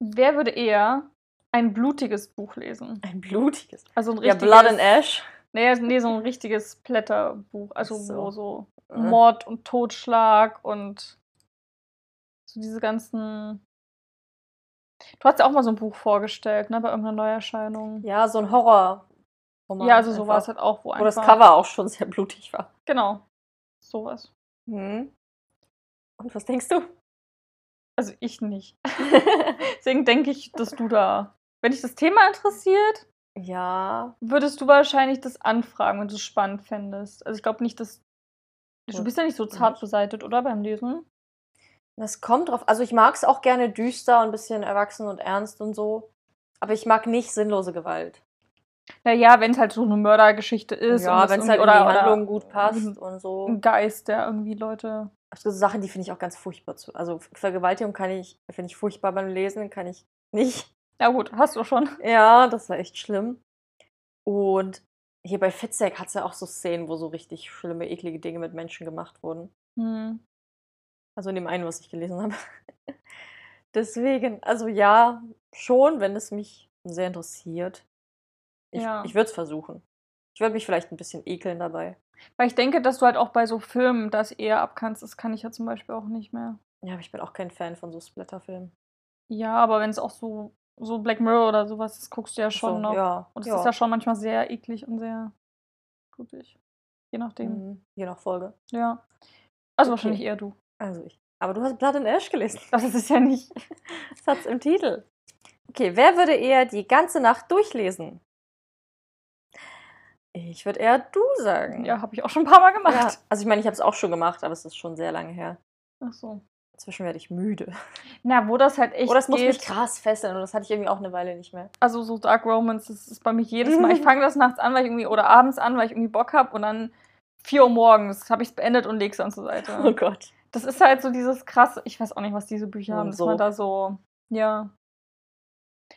Wer würde eher ein blutiges Buch lesen? Ein blutiges. Also ein Ja, richtiges. Blood and Ash. Nee, nee, so ein richtiges Blätterbuch. Also So. wo so Äh. Mord und Totschlag und so diese ganzen. Du hast ja auch mal so ein Buch vorgestellt, ne, bei irgendeiner Neuerscheinung. Ja, so ein Horror. Ja, also so war es halt auch, wo, Wo das einfach- Cover auch schon sehr blutig war. Genau. Sowas. Mhm. Und was denkst du? Also ich nicht. Deswegen denke ich, dass du da. Wenn dich das Thema interessiert, ja, würdest du wahrscheinlich das anfragen, wenn du es spannend fändest. Also ich glaube nicht, dass. Du bist ja nicht so zart beseitet, oder? Beim Lesen? das kommt drauf. Also ich mag es auch gerne düster und ein bisschen erwachsen und ernst und so. Aber ich mag nicht sinnlose Gewalt. Naja, wenn es halt so eine Mördergeschichte ist. ja, wenn es halt in die oder, Handlung oder gut passt und so. Ein Geist, der irgendwie Leute. Also so Sachen, die finde ich auch ganz furchtbar. Zu. Also Vergewaltigung kann ich, finde ich furchtbar beim Lesen, kann ich nicht. Ja, gut, hast du schon. Ja, das war echt schlimm. Und hier bei Fitzek hat es ja auch so Szenen, wo so richtig schlimme, eklige Dinge mit Menschen gemacht wurden. Hm. Also in dem einen, was ich gelesen habe. Deswegen, also ja, schon, wenn es mich sehr interessiert. Ich, Ja. ich würde es versuchen. Ich würde mich vielleicht ein bisschen ekeln dabei. Weil ich denke, dass du halt auch bei so Filmen das eher abkannst. Das kann ich ja zum Beispiel auch nicht mehr. Ja, aber ich bin auch kein Fan von so Splatterfilmen. Ja, aber wenn es auch so, so Black Mirror oder sowas ist, guckst du ja schon so, noch. Ja, Und es ja. ist ja schon manchmal sehr eklig und sehr blutig. Je nachdem. Mhm, je nach Folge. Ja. Also Okay. wahrscheinlich eher du. Also ich. Aber du hast Blood and Ash gelesen. Das ist es ja nicht. Das hat's im Titel. Okay, wer würde eher die ganze Nacht durchlesen? Ich würde eher du sagen. Ja, habe ich auch schon ein paar Mal Ja, gemacht. also ich meine, ich habe es auch schon gemacht, aber es ist schon sehr lange her. Ach so. Inzwischen werde ich müde. Na, wo das halt echt Oder es muss mich krass fesseln und das hatte ich irgendwie auch eine Weile nicht mehr. Also so Dark Romance, das ist bei mir jedes Mal. Ich fange das nachts an, weil ich irgendwie, oder abends an, weil ich irgendwie Bock habe und dann 4 Uhr morgens habe ich es beendet und lege es dann zur Seite. Oh Gott. Das ist halt so dieses krasse, ich weiß auch nicht, was diese Bücher haben, dass So. man da so, ja.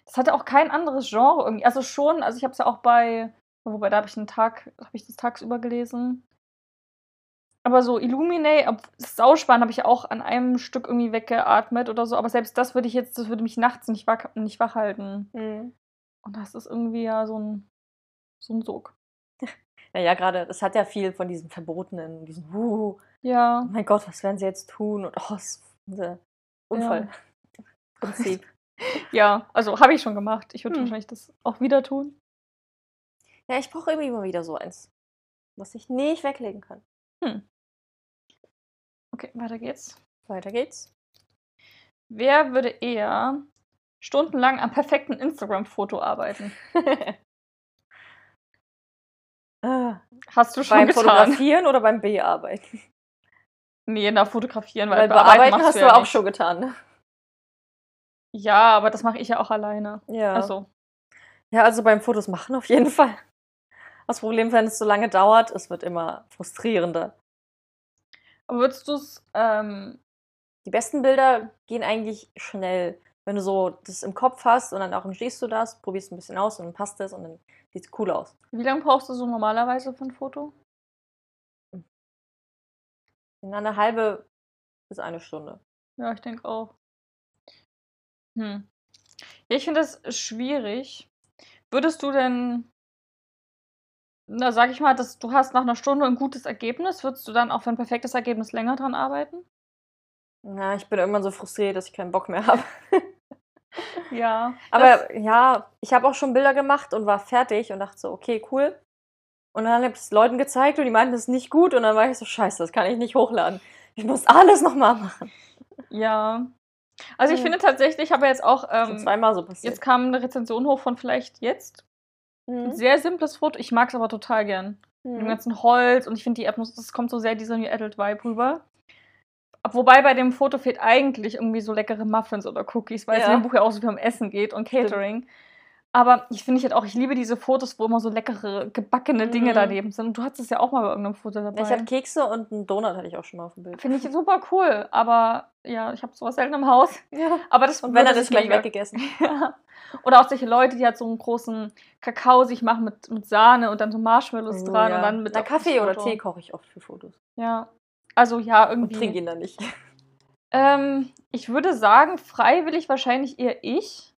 Das hatte auch kein anderes Genre irgendwie. Also schon, also ich habe es ja auch bei, wobei da habe ich einen Tag, habe ich das tagsüber gelesen. Aber so Illuminate, Sausparen habe ich auch an einem Stück irgendwie weggeatmet oder so. Aber selbst das würde ich jetzt, das würde mich nachts nicht wach, nicht wach halten. Mhm. Und das ist irgendwie ja so ein, so ein Sog. Naja, gerade, das hat ja viel von diesem Verbotenen, diesem Wuhu. Ja. Oh mein Gott, was werden sie jetzt tun? Und oh, das ist ein Unfall. Prinzip. Ja, also habe ich schon gemacht. Ich würde Hm. wahrscheinlich das auch wieder tun. Ja, ich brauche irgendwie immer wieder so eins, was ich nicht weglegen kann. Okay, weiter geht's. Weiter geht's. Wer würde eher stundenlang am perfekten Instagram-Foto arbeiten? Ah, Hast du schon beim getan? Fotografieren oder beim Bearbeiten? Nee, na, fotografieren, weil, Weil bearbeiten bearbeiten hast du du ja auch nicht. schon getan. ne? Ja, aber das mache ich ja auch alleine. Ja. Also, Ja, also beim Fotos machen auf jeden Fall. Das Problem, wenn es so lange dauert, es wird immer frustrierender. Aber würdest du es, ähm, Die besten Bilder gehen eigentlich schnell. Wenn du so das im Kopf hast und dann auch stehst du das, probierst ein bisschen aus und dann passt es und dann sieht es cool aus. wie lange brauchst du so normalerweise für ein Foto? In einer halbe bis eine Stunde. Ja, ich denke auch. Hm. Ja, ich finde das schwierig. Würdest du denn, na, sag ich mal, dass du hast nach einer Stunde ein gutes Ergebnis, würdest du dann auch für ein perfektes Ergebnis länger dran arbeiten? Na, ich bin irgendwann so frustriert, dass ich keinen Bock mehr habe. Ja. Aber ja, ich habe auch schon Bilder gemacht und war fertig und dachte so, okay, cool. Und dann habe ich es Leuten gezeigt und die meinten, das ist nicht gut. Und dann war ich so, scheiße, das kann ich nicht hochladen. Ich muss alles nochmal machen. Ja. Also ich Ja. finde tatsächlich, ich habe jetzt auch, ähm, zweimal so passiert. jetzt kam eine Rezension hoch von vielleicht jetzt. Mhm. sehr simples Foto. Ich mag es aber total gern. Mit dem Mhm. ganzen Holz und ich finde die Atmosphäre, es kommt so sehr dieser New Adult Vibe rüber. Wobei bei dem Foto fehlt eigentlich irgendwie so leckere Muffins oder Cookies, weil es Ja. in dem Buch ja auch so viel um Essen geht und Catering. Aber ich finde ich halt auch, ich liebe diese Fotos, wo immer so leckere, gebackene Dinge Mhm. daneben sind. Und du hattest es ja auch mal bei irgendeinem Foto dabei. Ich hatte Kekse und einen Donut hatte ich auch schon mal auf dem Bild. Finde ich super cool, aber ja, ich habe sowas selten im Haus. Ja. Aber das Und wenn, ist sich gleich weggegessen. Ja. Oder auch solche Leute, die halt so einen großen Kakao sich machen mit, mit Sahne und dann so Marshmallows Oh, dran ja. und dann mit Na, das Kaffee oder. Tee koche ich oft für Fotos. Ja. Also ja, Und irgendwie. trinke ihn dann nicht. Ähm, ich würde sagen, freiwillig wahrscheinlich eher ich.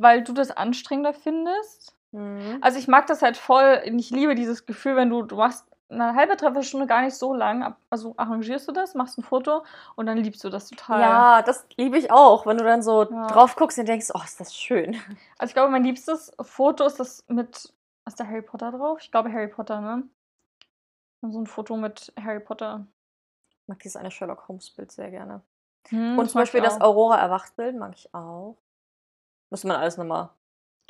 Weil du das anstrengender findest. Mhm. Also ich mag das halt voll. Ich liebe dieses Gefühl, wenn du, du machst eine halbe Dreiviertelstunde gar nicht so lang. Also arrangierst du das, machst ein Foto und dann liebst du das total. Ja, das liebe ich auch, wenn du dann so Ja. drauf guckst und denkst, oh, ist das schön. Also ich glaube, mein liebstes Foto ist das mit. Ist da Harry Potter drauf? Ich glaube Harry Potter, ne? So ein Foto mit Harry Potter. Ich mag dieses eine Sherlock Holmes Bild sehr gerne. Hm, Und zum Beispiel das. Aurora erwacht Bild mag ich auch. Muss man alles nochmal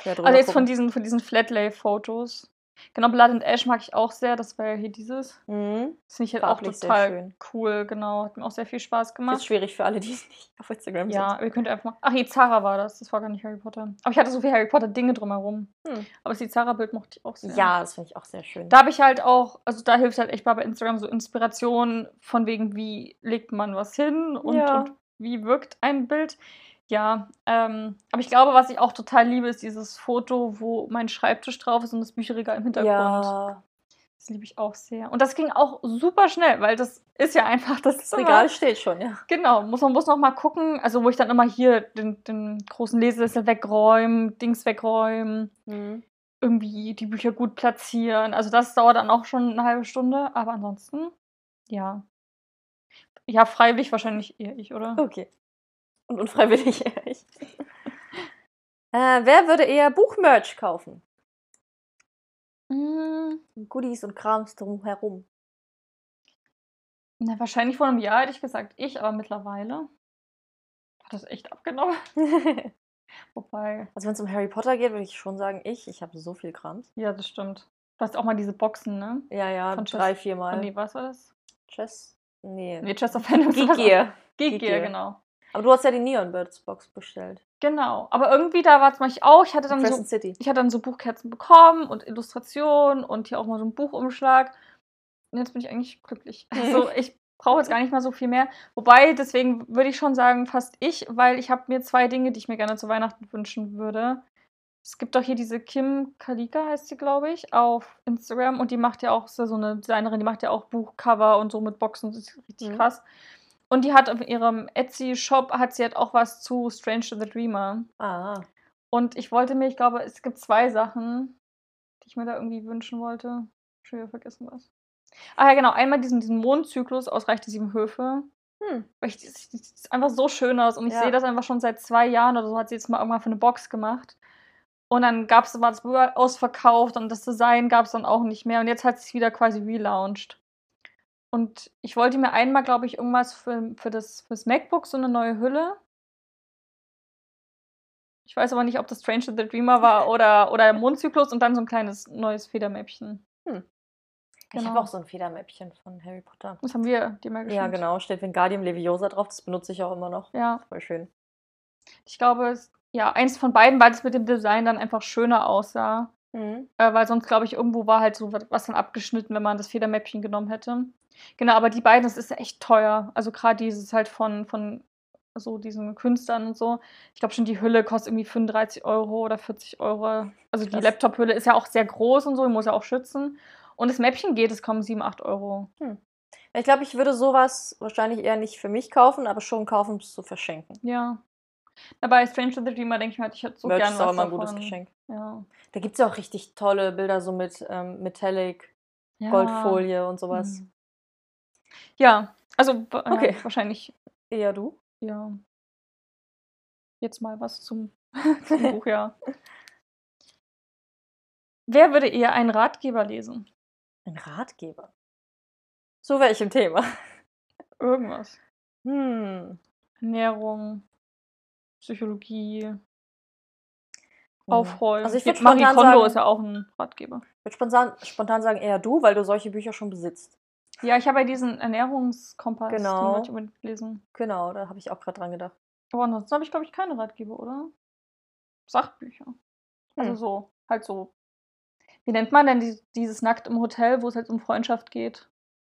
Also jetzt von diesen, von diesen Flatlay-Fotos. Genau, Blood and Ash mag ich auch sehr. Das war ja hier dieses. Mhm. Das finde ich halt auch total cool, genau. Hat mir auch sehr viel Spaß Ist gemacht. schwierig für alle, die nicht auf Instagram Ja, ihr könnt einfach mal. Ach, Izara war das. Das war gar nicht Harry Potter. Aber ich hatte so viel Harry Potter-Dinge drumherum. sind. Hm. Aber das Izara-Bild mochte ich auch sehr. Ja, das finde ich auch sehr schön. Da habe ich halt auch, also da hilft halt echt mal bei Instagram so Inspiration von wegen, wie legt man was hin und, Ja. und wie wirkt ein Bild. Ja, ähm, aber ich glaube, was ich auch total liebe, ist dieses Foto, wo mein Schreibtisch drauf ist und das Bücherregal im Hintergrund. ja, Das liebe ich auch sehr. Und das ging auch super schnell, weil das ist ja einfach das, das. Regal steht schon, ja. Genau, muss man muss noch mal gucken, also wo ich dann immer hier den, den großen Lesesessel wegräumen, Dings wegräumen, Mhm. irgendwie die Bücher gut platzieren. Also das dauert dann auch schon eine halbe Stunde, aber ansonsten, ja. Ja, freiwillig wahrscheinlich eher ich, oder? Okay. Und unfreiwillig ehrlich. äh, wer würde eher Buchmerch kaufen? Mm, Goodies und Krams drumherum. na, wahrscheinlich vor einem Jahr hätte ich gesagt ich, aber mittlerweile hat das echt abgenommen. Wobei, Also wenn es um Harry Potter geht, würde ich schon sagen, ich. Ich habe so viel Krams. ja, das stimmt. Du hast auch mal diese Boxen, ne? Ja, ja, Von Chess- drei, vier Mal. Oh, nee, was war das? Chess? Nee. Nee, Chest of Fandoms. Geek Gear. Geek Gear. genau. Aber du hast ja die Neon Birds Box bestellt. Genau. Aber irgendwie da war es mal ich auch. Ich hatte dann so City. ich hatte dann so Buchkerzen bekommen und Illustrationen und hier auch mal so einen Buchumschlag. Und jetzt bin ich eigentlich glücklich. Also ich brauche jetzt gar nicht mal so viel mehr. Wobei, deswegen würde ich schon sagen, fast ich, weil ich habe mir zwei Dinge, die ich mir gerne zu Weihnachten wünschen würde. Es gibt doch hier diese Kim Kalika, heißt sie, glaube ich, auf Instagram. Und die macht ja auch, ist ja so eine Designerin, die macht ja auch Buchcover und so mit Boxen. Das ist richtig Mhm. krass. Und die hat auf ihrem Etsy-Shop, hat sie halt auch was zu Strange to the Dreamer. Ah. Und ich wollte mir, ich glaube, es gibt zwei Sachen, die ich mir da irgendwie wünschen wollte. Schon wieder vergessen was. Ah ja, genau. Einmal diesen, diesen Mondzyklus aus Reich der Sieben Höfe. Hm. Weil ich, das sieht einfach so schön aus. Und ich Ja. sehe das einfach schon seit zwei Jahren oder so, hat sie jetzt mal irgendwann für eine Box gemacht. Und dann gab's, war das ausverkauft und das Design gab es dann auch nicht mehr. Und jetzt hat sie es wieder quasi relaunched. Und ich wollte mir einmal, glaube ich, irgendwas für, für das fürs MacBook, so eine neue Hülle. Ich weiß aber nicht, ob das Strange to the Dreamer war oder, oder der Mondzyklus und dann so ein kleines neues Federmäppchen. Ich Genau. habe auch so ein Federmäppchen von Harry Potter. Das haben wir dir mal geschenkt. Ja, genau. Steht Wingardium Leviosa drauf. Das benutze ich auch immer noch. Ja, Voll schön. ich glaube, es, ja, eins von beiden, weil es mit dem Design dann einfach schöner aussah. Mhm. Äh, weil sonst, glaube ich, irgendwo war halt so was dann abgeschnitten, wenn man das Federmäppchen genommen hätte. Genau, aber die beiden, das ist echt teuer. Also gerade dieses halt von, von so diesen Künstlern und so. Ich glaube schon, die Hülle kostet irgendwie 35 Euro oder 40 Euro. Also die. Laptop-Hülle ist ja auch sehr groß und so, die muss ja auch schützen. Und das Mäppchen geht, es kommen 7, 8 Euro. Ich glaube, ich würde sowas wahrscheinlich eher nicht für mich kaufen, aber schon kaufen, um es zu verschenken. Ja. Na, bei Strange to the Dreamer denke ich mir halt, ich hätte so Merch gern ist was auch immer ein gutes Geschenk. Ja. Da gibt es ja auch richtig tolle Bilder, so mit ähm, Metallic, ja. Goldfolie und sowas. Mhm. Ja, also wa- Okay. wahrscheinlich, Eher du? ja. Jetzt mal was zum, zum Buch, ja. Wer würde eher einen Ratgeber lesen? Ein Ratgeber. Zu welchem Thema? Irgendwas. Hm. Ernährung, Psychologie, Hm. Aufräumen. Also ich würde Marie Kondo sagen- ist ja auch ein Ratgeber. Ich würde spontan, spontan sagen eher du, weil du solche Bücher schon besitzt. Ja, ich habe ja diesen Ernährungskompass, Genau. den ich unbedingt lesen. Genau, da habe ich auch gerade dran gedacht. Aber ansonsten habe ich, glaube ich, keine Ratgeber, oder? Sachbücher. Also Hm. so, halt so. Wie nennt man denn die, dieses Nackt im Hotel, wo es halt um Freundschaft geht?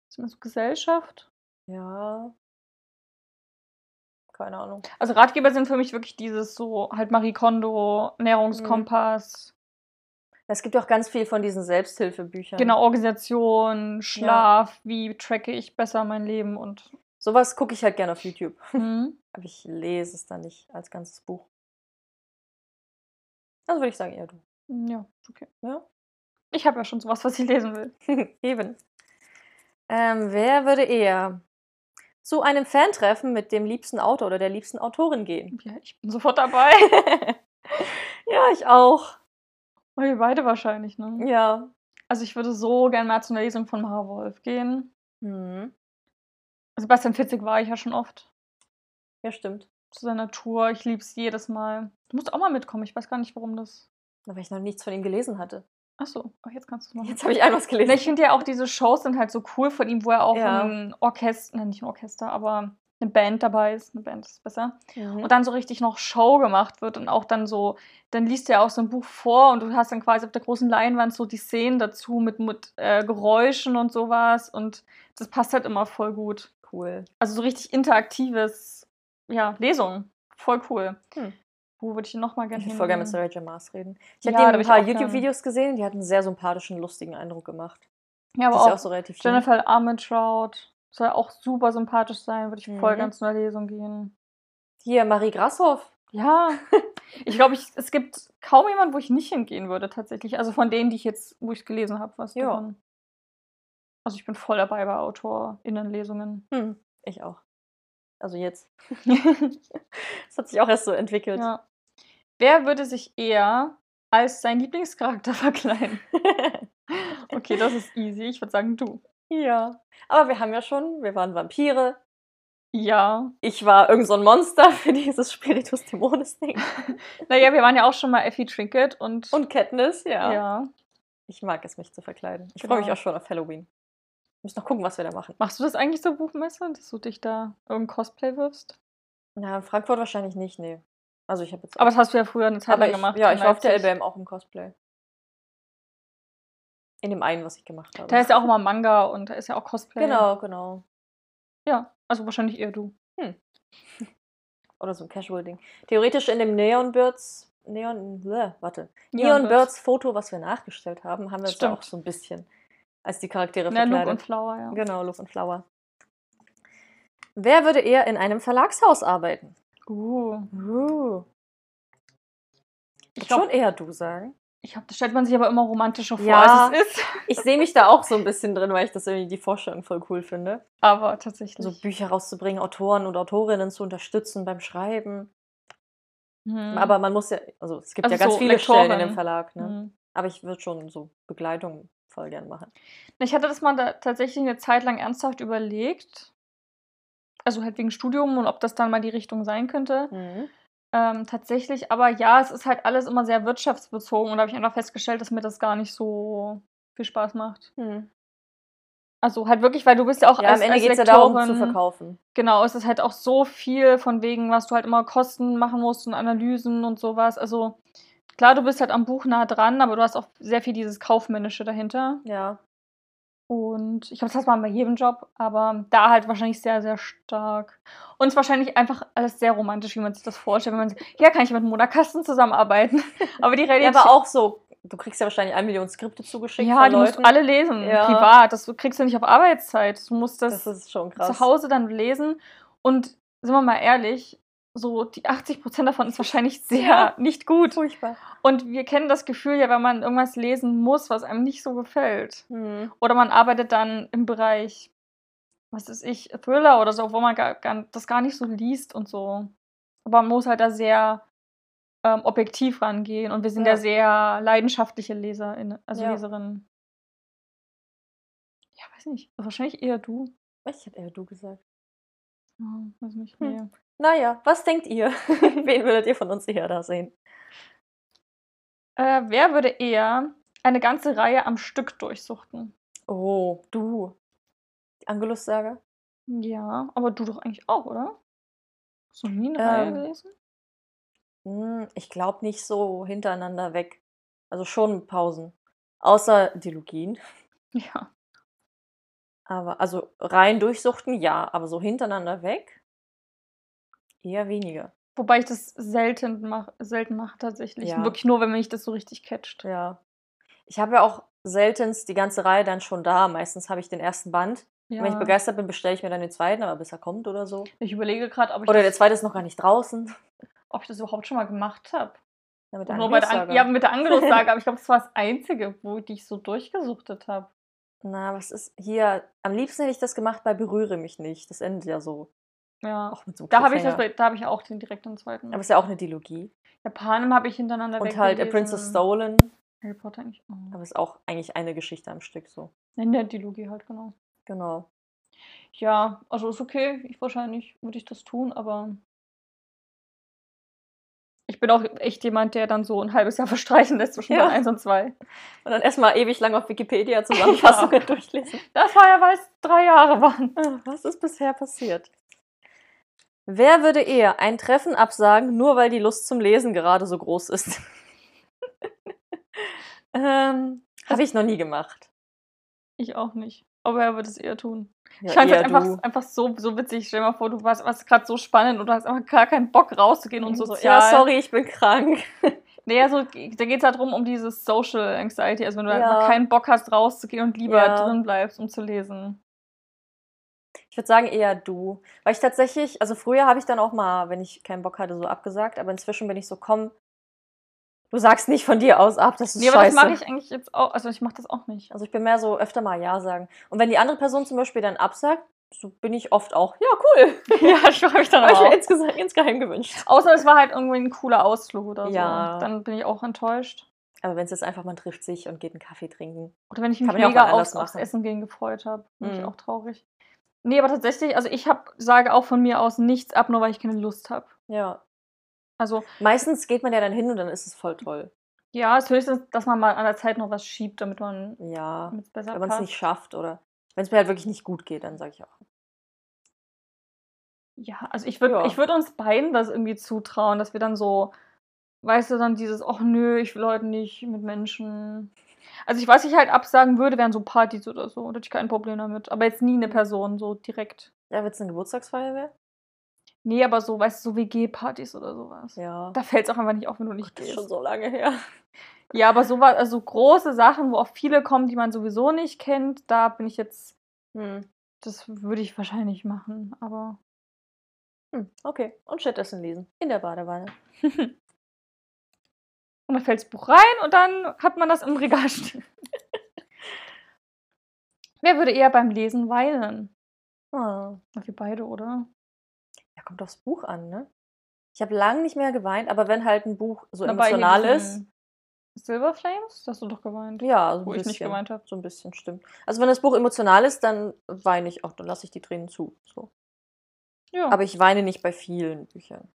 Ist das so Gesellschaft? Ja. Keine Ahnung. Also Ratgeber sind für mich wirklich dieses so, halt Marie Kondo, Ernährungskompass, Es gibt ja auch ganz viel von diesen Selbsthilfebüchern. genau, Organisation, Schlaf, wie tracke ich besser mein Leben und Sowas gucke ich halt gerne auf YouTube. hm, Aber ich lese es dann nicht als ganzes Buch. Also würde ich sagen, eher du. ja, okay. Ja. Ich habe ja schon sowas, was ich lesen will. Eben. Ähm, wer würde eher zu einem Fantreffen mit dem liebsten Autor oder der liebsten Autorin gehen? Ja, ich bin sofort dabei. ja, ich auch. Wir beide wahrscheinlich, ne? Ja. Also ich würde so gern mal zu einer Lesung von Mara Wolf gehen. Hm. Sebastian Fitzig war ich ja schon oft Ja, stimmt. zu seiner Tour. Ich liebe es jedes Mal. Du musst auch mal mitkommen. Ich weiß gar nicht, warum das. Weil ich noch nichts von ihm gelesen hatte. Achso, oh, jetzt kannst du es machen. Jetzt habe ich einmal was gelesen. Ich finde ja auch diese Shows sind halt so cool von ihm, wo er auch Ja. ein Orchester, nein, nicht ein Orchester, aber eine Band dabei ist. Eine Band ist besser. Mhm. Und dann so richtig noch Show gemacht wird und auch dann so, dann liest er auch so ein Buch vor und du hast dann quasi auf der großen Leinwand so die Szenen dazu mit, mit äh, Geräuschen und sowas und das passt halt immer voll gut. cool. Also so richtig interaktives, ja, Lesung. Voll cool. Hm. Wo würde ich noch mal gerne Ich würde voll gerne mit? Sarah J. Maas reden. Ich Ja, habe ja, ein paar. YouTube-Videos gesehen, die hatten einen sehr sympathischen, lustigen Eindruck gemacht. Ja, aber ist ja auch, auch so relativ. Jennifer Armentrout soll auch super sympathisch sein, würde ich voll Mhm. gern zu einer Lesung gehen. Hier, Marie Grashoff. Ja, ich glaube, ich, es gibt kaum jemanden, wo ich nicht hingehen würde, tatsächlich. Also von denen, die ich jetzt, wo ich es gelesen habe, was Ja. davon. Also ich bin voll dabei bei AutorInnenlesungen. Hm, ich auch. Also jetzt. Das hat sich auch erst so entwickelt. ja. Wer würde sich eher als sein Lieblingscharakter verkleiden? Okay, das ist easy. Ich würde sagen, du. Ja. Aber wir haben ja schon, wir waren Vampire. Ja. Ich war irgend so ein Monster für dieses Spiritus Dämonis Ding. Naja, wir waren ja auch schon mal Effie Trinket und. Und Katniss, ja. ja. Ich mag es, mich zu verkleiden. Ich freue mich Genau. auch schon auf Halloween. Ich muss noch gucken, was wir da machen. Machst du das eigentlich so Buchmesse, dass du dich da irgendein Cosplay wirfst? Na, in Frankfurt wahrscheinlich nicht, nee. Also ich habe jetzt. Aber das hast du ja früher eine Zeit lang gemacht. Ja, ich war auf der. LBM auch im Cosplay. In dem einen, was ich gemacht habe. Da ist ja auch immer Manga und da ist ja auch Cosplay. Genau, genau. Ja, also wahrscheinlich eher du. Oder so ein Casual-Ding. Theoretisch in dem Neon Birds, Neon, bleh, warte. Neon Neon Birds. Foto, was wir nachgestellt haben, haben wir Stimmt. auch so ein bisschen als die Charaktere Na, Luke verkleidet. und Flower, ja. Genau, Luke und Flower. Wer würde eher in einem Verlagshaus arbeiten? Uh. Uh. Ich Ich glaub- schon eher du sagen. Ich glaube, das stellt man sich aber immer romantischer vor, Ja. als es ist. Ich sehe mich da auch so ein bisschen drin, weil ich das irgendwie die Vorstellung voll cool finde. Aber tatsächlich. So Bücher rauszubringen, Autoren und Autorinnen zu unterstützen beim Schreiben. Hm. Aber man muss ja, also es gibt Also ja ganz so viele Stellen in dem Verlag, ne? Hm. Aber ich würde schon so Begleitung voll gern machen. Ich hatte das mal da tatsächlich eine Zeit lang ernsthaft überlegt. Also halt wegen Studium und ob das dann mal die Richtung sein könnte. Mhm. Ähm, tatsächlich, aber ja, es ist halt alles immer sehr wirtschaftsbezogen und da habe ich einfach festgestellt, dass mir das gar nicht so viel Spaß macht. Hm. Also halt wirklich, weil du bist ja auch Ja, als, am Ende geht ja darum, zu verkaufen. Genau, es ist halt auch so viel von wegen, was du halt immer Kosten machen musst und Analysen und sowas. Also klar, du bist halt am Buch nah dran, aber du hast auch sehr viel dieses Kaufmännische dahinter. Ja. Und ich glaube, das hat man bei jedem Job, aber da halt wahrscheinlich sehr, sehr stark. Und es ist wahrscheinlich einfach alles sehr romantisch, wie man sich das vorstellt. Wenn man sagt, ja, kann ich mit Mona Kasten zusammenarbeiten. aber die ja. Realität. Aber auch so, du kriegst ja wahrscheinlich eine Million Skripte zugeschickt ja, von die musst Leuten. du alle lesen, Ja. privat. Das kriegst du nicht auf Arbeitszeit. Du musst das, das ist schon krass. zu Hause dann lesen. Und sind wir mal ehrlich, so die 80% davon ist wahrscheinlich sehr Ja. nicht gut. Furchtbar. Und wir kennen das Gefühl ja, wenn man irgendwas lesen muss, was einem nicht so gefällt. Hm. Oder man arbeitet dann im Bereich, was ist ich, Thriller oder so, wo man gar, gar, das gar nicht so liest und so. Aber man muss halt da sehr ähm, objektiv rangehen und wir sind ja, Ja. sehr leidenschaftliche Leserin, also Ja. Leserinnen. Ja, weiß nicht. Wahrscheinlich eher du. Ich hätte eher du gesagt. Ja, weiß nicht. Hm. Naja, was denkt ihr? Wen würdet ihr von uns eher da sehen? Äh, wer würde eher eine ganze Reihe am Stück durchsuchten? Oh, du. Die Angelus-Sage? Ja, aber du doch eigentlich auch, oder? Hast du nie eine Reihe Ähm, gelesen? Hm, ich glaube nicht so hintereinander weg. Also schon Pausen. Außer Dilugien. Ja. Aber, also rein durchsuchten, ja. Aber so hintereinander weg? Eher weniger. Wobei ich das selten mache, selten mache tatsächlich. Ja. Wirklich nur, wenn mich das so richtig catcht. Ja. Ich habe ja auch seltenst die ganze Reihe dann schon da. Meistens habe ich den ersten Band. Und Wenn ich Ja. begeistert bin, bestelle ich mir dann den zweiten, aber bis er kommt oder so. Ich überlege gerade, ob, ich Oder der zweite ist noch gar nicht draußen. ob ich das überhaupt schon mal gemacht habe. Ja, mit der Nur bei der An Angelus-Sage. ja, mit der Angelus-Sage, aber ich glaube, das war das Einzige, wo die ich so durchgesuchtet habe. Na, was ist hier? Am liebsten hätte ich das gemacht bei Berühre mich nicht. Das endet ja so. Ja. Auch mit so Da habe ich, das da hab ich auch den direkten zweiten. Aber ist ja auch eine Dilogie. Japanem habe ich hintereinander Und halt A. Princess Stolen. Harry Potter eigentlich auch. Aber ist auch eigentlich eine Geschichte am Stück so. In der Dilogie halt, genau. Genau. Ja, also ist okay. Ich wahrscheinlich würde ich das tun, aber ich bin auch echt jemand, der dann so ein halbes Jahr verstreichen lässt zwischen Ja. Band 1 und 2. Und dann erstmal ewig lang auf Wikipedia Zusammenfassungen durchlesen. Das war ja, weil es drei Jahre waren. Was ist bisher passiert? Wer würde eher ein Treffen absagen, nur weil die Lust zum Lesen gerade so groß ist? ähm, Habe ich noch nie gemacht. Ich auch nicht. Aber er würde es eher tun. Ja, ich fand es eher einfach, einfach so, so witzig. Stell dir mal vor, du warst, warst gerade so spannend und du hast einfach gar keinen Bock rauszugehen und so, sozial. ja, sorry, ich bin krank. Nee, so, da geht es halt darum, um dieses Social Anxiety. Also wenn du Ja. einfach keinen Bock hast, rauszugehen und lieber Ja. drin bleibst, um zu lesen. Ich würde sagen eher du. Weil ich tatsächlich, also früher habe ich dann auch mal, wenn ich keinen Bock hatte, so abgesagt, aber inzwischen bin ich so, komm, du sagst nicht von dir aus ab, das ist Nee, aber das scheiße. mache ich eigentlich jetzt auch. Also ich mache das auch nicht. Also ich bin mehr so öfter mal Ja sagen. Und wenn die andere Person zum Beispiel dann absagt, so bin ich oft auch, ja, cool. ja, ich freue mich dann Habe ich mir auch. insgeheim gewünscht. Außer es war halt irgendwie ein cooler Ausflug oder Ja. so. Dann bin ich auch enttäuscht. Aber wenn es jetzt einfach, man trifft sich und geht einen Kaffee trinken. Oder wenn ich mich ja auch mega aufs, aufs. Essen gehen gefreut habe. Bin ich Mhm. auch traurig. Nee, aber tatsächlich, also ich hab, sage auch von mir aus nichts ab, nur weil ich keine Lust habe. Ja. Also Meistens geht man ja dann hin und dann ist es voll toll. ja, es ist höchstens, dass man mal an der Zeit noch was schiebt, damit man Ja. es besser Wenn man es nicht schafft oder wenn es mir halt wirklich nicht gut geht, dann sage ich auch. Ja, also ich würde Ja. ich würd uns beiden das irgendwie zutrauen, dass wir dann so, weißt du, dann dieses, ach nö, ich will heute nicht mit Menschen. Also ich, was ich halt absagen würde, wären so Partys oder so. Da hätte ich kein Problem damit. Aber jetzt nie eine Person so direkt. Ja, wenn es eine Geburtstagsfeier wäre? Nee, aber so, weißt du, so WG-Partys oder sowas. Ja. Da fällt es auch einfach nicht auf, wenn du nicht das ist gehst. schon so lange her. Ja, aber so was, also große Sachen, wo auch viele kommen, die man sowieso nicht kennt, da bin ich jetzt, Hm. das würde ich wahrscheinlich machen, aber. Hm. Okay. Und Chattessen lesen. In der Badewanne. und dann fällt das Buch rein und dann hat man das im Regal stehen. Wer würde eher beim Lesen weinen? Ah. Wir beide, oder? Ja, kommt aufs Buch an, ne? Ich habe lange nicht mehr geweint, aber wenn halt ein Buch so Na, bei hier emotional ist. Silver Flames? Da hast du doch geweint. Ja, so ein Wo ich bisschen. nicht geweint habe. So ein bisschen, stimmt. Also wenn das Buch emotional ist, dann weine ich auch, dann lasse ich die Tränen zu. So. Ja. Aber ich weine nicht bei vielen Büchern.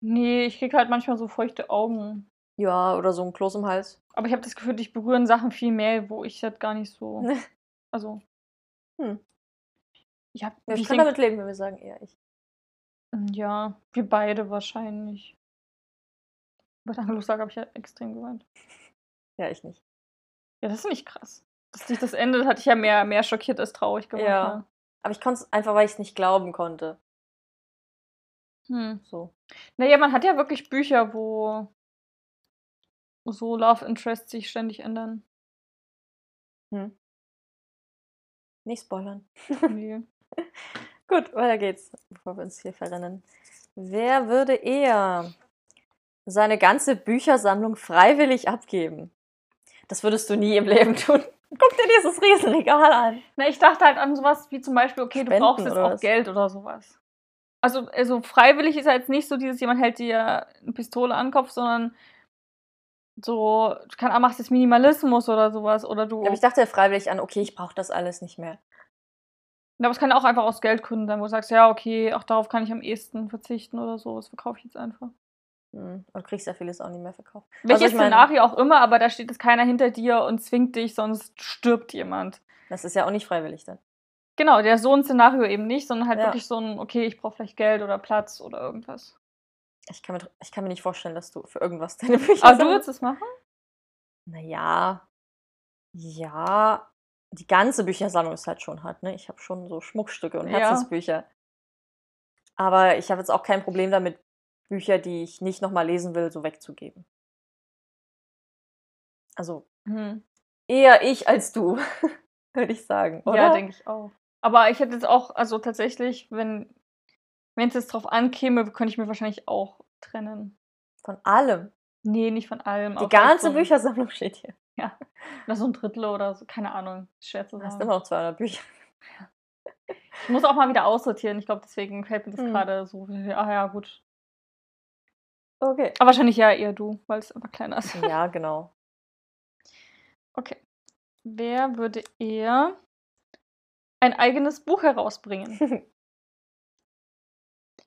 nee, ich kriege halt manchmal so feuchte Augen. Ja, oder so ein Kloß im Hals. Aber ich habe das Gefühl, dich berühren Sachen viel mehr, wo ich das gar nicht so. Also. Hm. Ich hab, Ja, wie ich kann denk- damit leben, wenn wir sagen, eher ich. Ja, wir beide wahrscheinlich. Bei der Anglo-Saga habe ich ja extrem geweint. Ja, ich nicht. Ja, das ist nicht krass. Dass dich das endet, hatte ich ja mehr, mehr schockiert als traurig gemacht. Ja. Aber ich konnte es einfach, weil ich es nicht glauben konnte. Hm. So. Naja, man hat ja wirklich Bücher, wo so Love Interests sich ständig ändern. Hm. Nicht spoilern. Nee. Gut, weiter geht's, bevor wir uns hier verrennen. Wer würde eher seine ganze Büchersammlung freiwillig abgeben? Das würdest du nie im Leben tun. Guck dir dieses Riesenregal an. Na, ich dachte halt an sowas wie zum Beispiel, okay, du Spenden brauchst jetzt auch was? Geld oder sowas. Also, also freiwillig ist jetzt nicht so dieses, jemand hält dir eine Pistole an den Kopf, sondern so, du kann, machst jetzt Minimalismus oder sowas. Oder du. Ja, aber ich dachte freiwillig an, okay, ich brauche das alles nicht mehr. Ja, aber es kann auch einfach aus Geldgründen sein, wo du sagst, ja, okay, auch darauf kann ich am ehesten verzichten oder so. Das verkaufe ich jetzt einfach. Hm. Und kriegst ja vieles auch nicht mehr verkauft. Welches ich mein- Szenario auch immer, aber da steht jetzt keiner hinter dir und zwingt dich, sonst stirbt jemand. Das ist ja auch nicht freiwillig dann. Genau, der so ein Szenario eben nicht, sondern halt Ja. wirklich so ein, okay, ich brauche vielleicht Geld oder Platz oder irgendwas. Ich kann, mir, ich kann mir nicht vorstellen, dass du für irgendwas deine Bücher Aber du würdest es machen? Naja, ja, die ganze Büchersammlung ist halt schon hart, ne? Ich habe schon so Schmuckstücke und Ja. Herzensbücher. Aber ich habe jetzt auch kein Problem damit, Bücher, die ich nicht nochmal lesen will, so wegzugeben. Also Hm. eher ich als du, würde ich sagen, oder? Ja, denke ich auch. Aber ich hätte jetzt auch, also tatsächlich, wenn wenn es jetzt drauf ankäme, könnte ich mir wahrscheinlich auch trennen. Von allem. Nee, nicht von allem. Die ganze so Büchersammlung steht hier. Oder so ein Drittel oder so, keine Ahnung. Schwer zu Du hast sagen. immer noch 200 Bücher. Ich muss auch mal wieder aussortieren. Ich glaube, deswegen fällt mir das Hm. gerade so. Ah ja, gut. Okay. Aber wahrscheinlich ja eher du, weil es einfach kleiner ist. Ja, genau. Okay. Wer würde eher ein eigenes Buch herausbringen?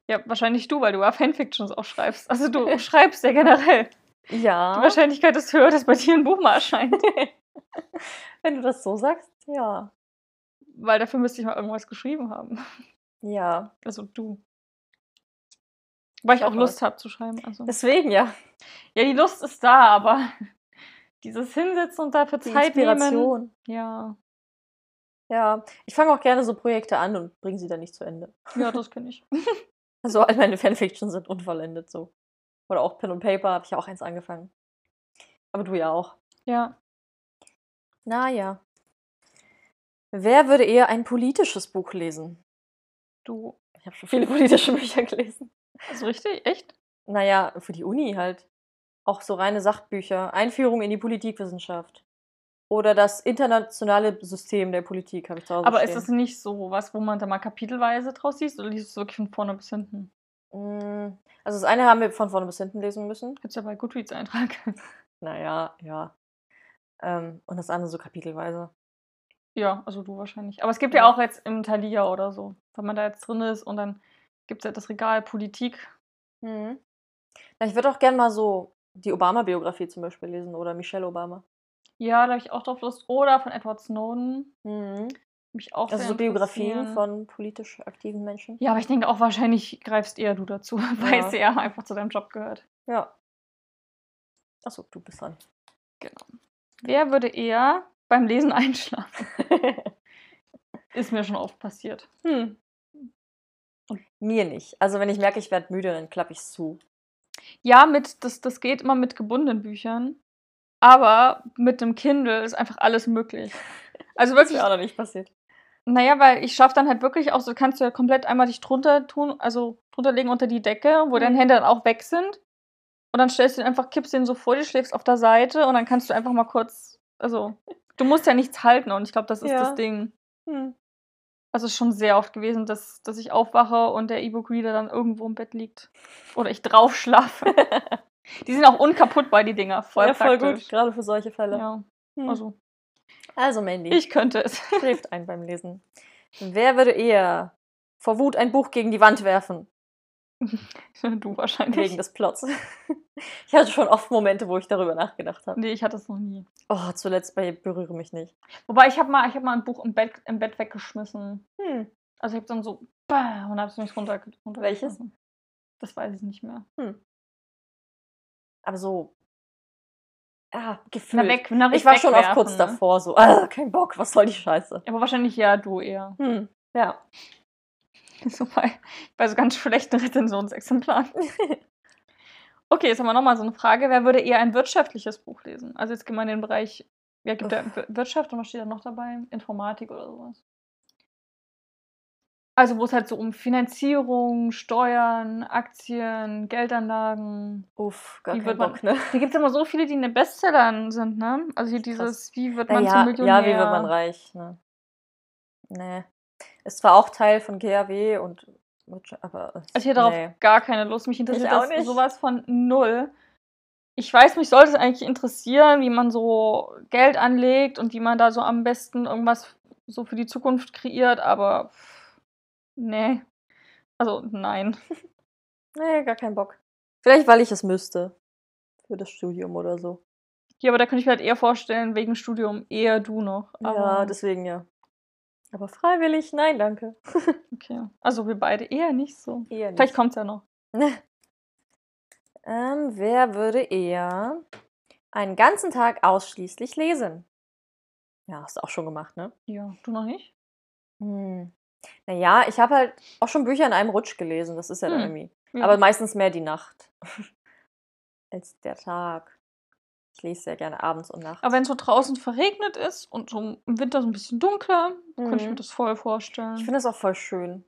Ja, wahrscheinlich du, weil du ja Fanfictions auch schreibst. Also du schreibst ja generell. Die ja. Wahrscheinlichkeit ist höher, dass bei dir ein Buch mal erscheint. Wenn du das so sagst, ja. Weil dafür müsste ich mal irgendwas geschrieben haben. Ja. Also du. Weil ich Sag auch Lust habe zu schreiben. Also. Deswegen ja. Ja, die Lust ist da, aber dieses Hinsetzen und dafür Die Zeit nehmen. Inspiration. Ja, Ja, ich fange auch gerne so Projekte an und bringe sie dann nicht zu Ende. ja, das kenne ich. Also all meine Fanfictions sind unvollendet so. Oder auch Pen und Paper habe ich ja auch eins angefangen. Aber du ja auch. Ja. Naja. Wer würde eher ein politisches Buch lesen? Du. Ich habe schon viele politische Bücher gelesen. Also richtig? Echt? Naja, für die Uni halt. Auch so reine Sachbücher. Einführung in die Politikwissenschaft. Oder das internationale System der Politik habe ich zu Hause Aber ist stehen. es nicht so was, wo man da mal kapitelweise draus liest oder liest du es wirklich von vorne bis hinten? Mm, Also das eine haben wir von vorne bis hinten lesen müssen. Gibt's ja bei Goodreads Eintrag. Naja, ja. Ähm, und das andere so kapitelweise. ja, also du wahrscheinlich. Aber es gibt ja, Ja. auch jetzt im Thalia oder so, wenn man da jetzt drin ist und dann gibt es ja das Regal Politik. Mhm. Na, ich würde auch gerne mal so die Obama-Biografie zum Beispiel lesen oder Michelle Obama. Ja, da habe ich auch drauf Lust. Oder von Edward Snowden. Mhm. Mich auch Also so Biografien von politisch aktiven Menschen. Ja, aber ich denke auch wahrscheinlich greifst eher du dazu, weil Ja. es ja einfach zu deinem Job gehört. Ja. Achso, du bist dran. Genau. Wer würde eher beim Lesen einschlafen? Ist mir schon oft passiert. hm. Und mir nicht. Also wenn ich merke, ich werde müde, dann klappe ich es zu. Ja, mit, das, das geht immer mit gebundenen Büchern. Aber mit dem Kindle ist einfach alles möglich. Also Das wirklich, wäre auch noch nicht passiert. naja, weil ich schaffe dann halt wirklich auch so, kannst du ja komplett einmal dich drunter tun, also drunter legen unter die Decke, wo deine Mhm. Hände dann auch weg sind. Und dann stellst du ihn einfach, kippst ihn so vor dir, schläfst auf der Seite und dann kannst du einfach mal kurz, also, du musst ja nichts halten und ich glaube, das ist Ja. das Ding. Hm. Also es ist schon sehr oft gewesen, dass, dass ich aufwache und der E-Book-Reader dann irgendwo im Bett liegt. Oder ich drauf schlafe. die sind auch unkaputtbar, die Dinger. Voll ja, voll gut, gerade für solche Fälle. Ja, Hm. also Also Mandy, ich könnte es. schläft ein beim Lesen. Wer würde eher vor Wut ein Buch gegen die Wand werfen? du wahrscheinlich. Wegen des Plots. Ich hatte schon oft Momente, wo ich darüber nachgedacht habe. Nee, ich hatte es noch nie. Oh, zuletzt bei Berühre mich nicht. Wobei ich habe mal, ich hab mal ein Buch im Bett, im Bett weggeschmissen. Hm. Also ich habe dann so bah, und habe es nicht runter, runter Welches? Das weiß ich nicht mehr. Aber so. Ah, Na gefühlt. weg, na, ich war schon oft kurz ne? davor, so, ah, kein Bock, was soll die Scheiße? Aber wahrscheinlich ja, du eher. Hm. Ja. So bei, bei so ganz schlechten Rezensionsexemplaren. Okay, jetzt haben wir nochmal so eine Frage. Wer würde eher ein wirtschaftliches Buch lesen? Also jetzt gehen wir in den Bereich, ja, gibt ja Wir- Wirtschaft und was steht da noch dabei? Informatik oder sowas. Also wo es halt so um Finanzierung, Steuern, Aktien, Geldanlagen. Uff, gar Wie kein wird man- Bock, ne? Hier gibt es immer so viele, die in den Bestsellern sind, ne? Also hier Krass. dieses, wie wird man ja, zum Millionär? ja, wie wird man reich, ne? Nee. Ist zwar auch Teil von GAW und aber. es- Also ich hätte darauf nee. gar keine Lust. Mich interessiert auch das nicht. sowas von null. Ich weiß, mich sollte es eigentlich interessieren, wie man so Geld anlegt und wie man da so am besten irgendwas so für die Zukunft kreiert, aber nee. Also nein. Nee, gar keinen Bock. Vielleicht, weil ich es müsste. Für das Studium oder so. Ja, aber da könnte ich mir halt eher vorstellen, wegen Studium eher du noch. Aber, ja, deswegen ja. Aber freiwillig, nein, danke. okay. Also wir beide eher nicht so. Eher nicht. Vielleicht kommt es ja noch. Ähm, wer würde eher einen ganzen Tag ausschließlich lesen? Ja, hast du auch schon gemacht, ne? Ja, du noch nicht? Hm. Naja, ich habe halt auch schon Bücher in einem Rutsch gelesen. Das ist ja dann Hm. irgendwie. Ja. Aber meistens mehr die Nacht als der Tag. Ich lese sehr gerne abends und nachts. Aber wenn es so draußen verregnet ist und so im Winter so ein bisschen dunkler, könnte ich mir Mhm. das voll vorstellen. ich finde das auch voll schön.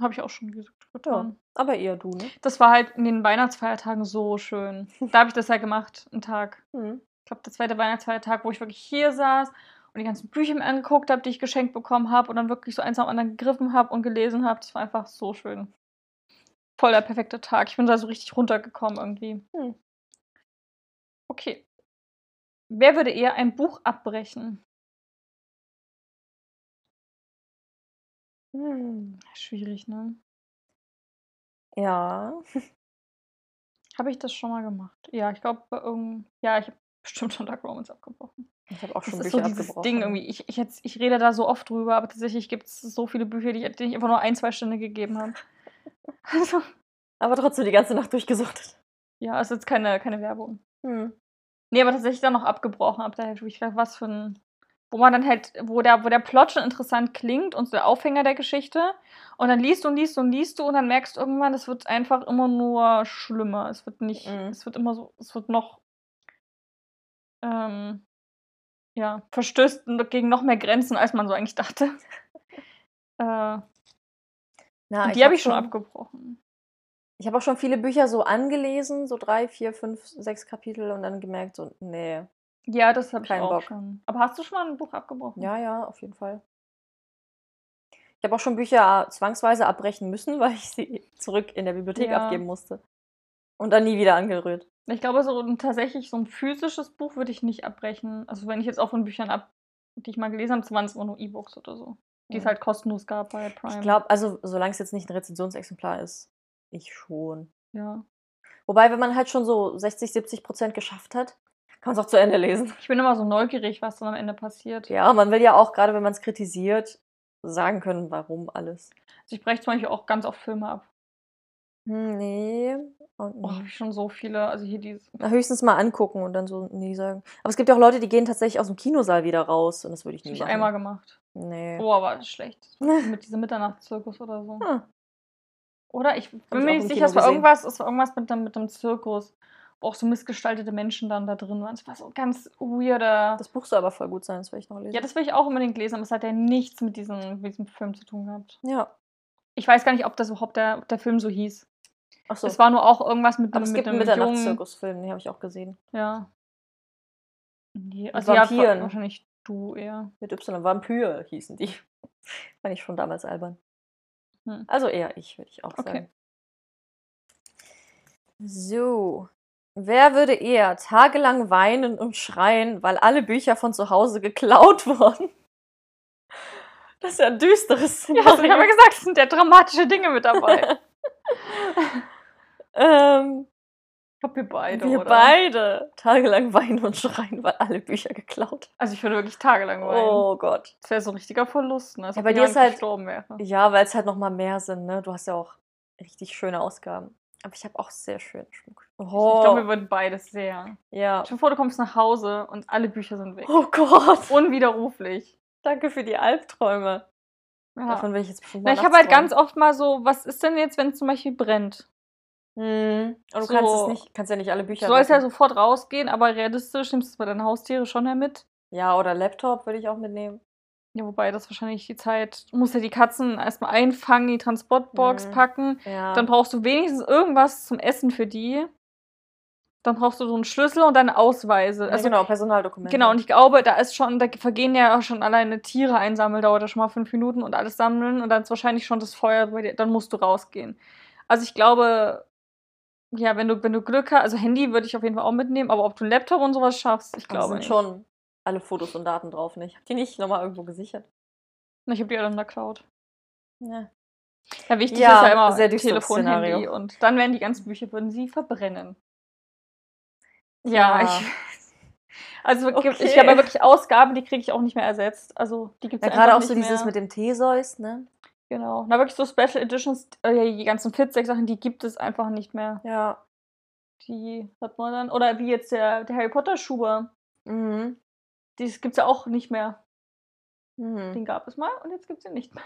Habe ich auch schon ges- getan. Aber eher du, ne? Das war halt in den Weihnachtsfeiertagen so schön. Da habe ich das ja gemacht, einen Tag. Hm. Ich glaube, der zweite Weihnachtsfeiertag, wo ich wirklich hier saß und die ganzen Bücher mir angeguckt habe, die ich geschenkt bekommen habe und dann wirklich so eins am anderen gegriffen habe und gelesen habe. Das war einfach so schön. Voll der perfekte Tag. Ich bin da so richtig runtergekommen irgendwie. Hm. Okay. Wer würde eher ein Buch abbrechen? Hm. Schwierig, ne? Ja. Habe ich das schon mal gemacht? Ja, ich glaube, bei irgend- ja, ich habe bestimmt schon Dark Romans abgebrochen. Ich habe auch Das schon ist Bücher so dieses. Ding irgendwie. Ich, ich, jetzt, ich rede da so oft drüber, aber tatsächlich gibt es so viele Bücher, die, ich- denen ich einfach nur ein, zwei Stunden gegeben habe. Also, Aber trotzdem die ganze Nacht durchgesuchtet. ja, ist jetzt keine, keine Werbung. Hm. Nee, aber tatsächlich dann noch abgebrochen habe. Da ich gedacht, was für ein. Wo man dann halt, wo der, wo der Plot schon interessant klingt und so der Aufhänger der Geschichte. Und dann liest du und liest du und liest du und dann merkst du irgendwann, es wird einfach immer nur schlimmer. Es wird nicht, Mhm. es wird immer so, es wird noch, ähm, ja, verstößt gegen noch mehr Grenzen, als man so eigentlich dachte. äh, Na, die habe hab ich schon abgebrochen. Ich habe auch schon viele Bücher so angelesen, so drei, vier, fünf, sechs Kapitel und dann gemerkt, so, nee. Ja, das habe ich auch Bock. schon. Aber hast du schon mal ein Buch abgebrochen? Ja, ja, auf jeden Fall. Ich habe auch schon Bücher zwangsweise abbrechen müssen, weil ich sie zurück in der Bibliothek Ja. abgeben musste. Und dann nie wieder angerührt. Ich glaube, so ein, tatsächlich so ein physisches Buch würde ich nicht abbrechen. Also wenn ich jetzt auch von Büchern ab, die ich mal gelesen habe, waren es immer nur E-Books oder so. Die es Ja. halt kostenlos gab bei Prime. Ich glaube, also solange es jetzt nicht ein Rezensionsexemplar ist, ich schon. Ja. Wobei, wenn man halt schon so 60, 70 Prozent geschafft hat, kann man es auch zu Ende lesen. Ich bin immer so neugierig, was dann am Ende passiert. Ja, man will ja auch, gerade wenn man es kritisiert, sagen können, warum alles. Also ich breche zum Beispiel auch ganz oft Filme ab. Hm, nee. Und Oh, hab ich schon so viele. Also hier dieses. Na, höchstens mal angucken und dann so nee sagen. Aber es gibt ja auch Leute, die gehen tatsächlich aus dem Kinosaal wieder raus und das würde ich nie habe ich machen. einmal gemacht. Nee. Oh, aber schlecht. Mit diesem Mitternachtszirkus oder so. Ah, Oder? Ich bin mir nicht sicher, es war irgendwas, es war irgendwas mit dem, mit dem Zirkus. Wo auch so missgestaltete Menschen dann da drin waren. Es war so ganz weirder. das Buch soll aber voll gut sein, das will ich noch lesen. ja, das will ich auch unbedingt lesen, aber es hat ja nichts mit diesem, mit diesem Film zu tun gehabt. ja. Ich weiß gar nicht, ob das überhaupt der, ob der Film so hieß. Ach so. Es war nur auch irgendwas mit aber einem es mit gibt einen einem jungen, Mitternachtszirkusfilm, den habe ich auch gesehen. Ja. Nee, Mit also ja, Vampiren. wahrscheinlich du eher. Mit Y. Vampyr hießen die. Fand ich schon damals albern. Hm. Also eher ich, würde ich auch Okay. sagen. So. Wer würde eher tagelang weinen und schreien, weil alle Bücher von zu Hause geklaut wurden? Das ist ja ein düsteres Ja, also ich habe ja gesagt, es sind ja dramatische Dinge mit dabei. ähm, ich glaube, wir beide, wir oder? beide tagelang weinen und schreien, weil alle Bücher geklaut Also ich würde wirklich tagelang weinen. Oh Gott. Das wäre so ein richtiger Verlust, ne? Als Ja, bei dir ist halt-. Ja, weil es halt noch mal mehr sind, ne? Du hast ja auch richtig schöne Ausgaben. Aber ich habe auch sehr schönen Schmuck. Ich Oh, glaube, wir würden beides sehr. ja. Dir vor, du kommst nach Hause und alle Bücher sind weg. Oh Gott. Unwiderruflich. Danke für die Albträume. Ja. Davon will ich jetzt bestimmt Na, ich habe halt ganz oft mal so, was ist denn jetzt, wenn es zum Beispiel brennt? Hm. Und du so- kannst es nicht, kannst ja nicht alle Du Bücher. sollst ja sofort rausgehen, aber realistisch nimmst du es bei deinen Haustiere schon ja mit. Ja, oder Laptop würde ich auch mitnehmen. Ja, wobei das wahrscheinlich die Zeit. Du musst ja die Katzen erstmal einfangen, die Transportbox Mhm. packen. Ja. Dann brauchst du wenigstens irgendwas zum Essen für die. Dann brauchst du so einen Schlüssel und dann Ausweise. ja, Also, genau, Personaldokumente. Genau, und ich glaube, da ist schon, da vergehen ja auch schon alleine Tiere einsammeln, dauert ja schon mal fünf Minuten und alles sammeln und dann ist wahrscheinlich schon das Feuer bei dir, dann musst du rausgehen. Also ich glaube, ja, wenn du, wenn du Glück hast, also Handy würde ich auf jeden Fall auch mitnehmen, aber ob du einen Laptop und sowas schaffst, ich Da glaube sind nicht. schon alle Fotos und Daten drauf. Ne? Ich habe die nicht nochmal irgendwo gesichert. Ich habe die alle in der Cloud. Ja. Ja, wichtig Ja, ist ja immer sehr Telefon. Handy und dann werden die ganzen Bücher, würden sie verbrennen. Ja, Ja. ich. Also Okay. ich habe wirklich Ausgaben, die kriege ich auch nicht mehr ersetzt. Also die gibt Ja, es gerade auch nicht so dieses mehr. mit dem Theseus, ne? Genau. Na, wirklich so Special Editions, äh, die ganzen Fitzek-Sachen, die gibt es einfach nicht mehr. Ja. Die hat man dann. Oder wie jetzt der, der Harry Potter-Schuber. Mhm. Das gibt es ja auch nicht mehr. Mhm. Den gab es mal und jetzt gibt es ihn nicht mehr.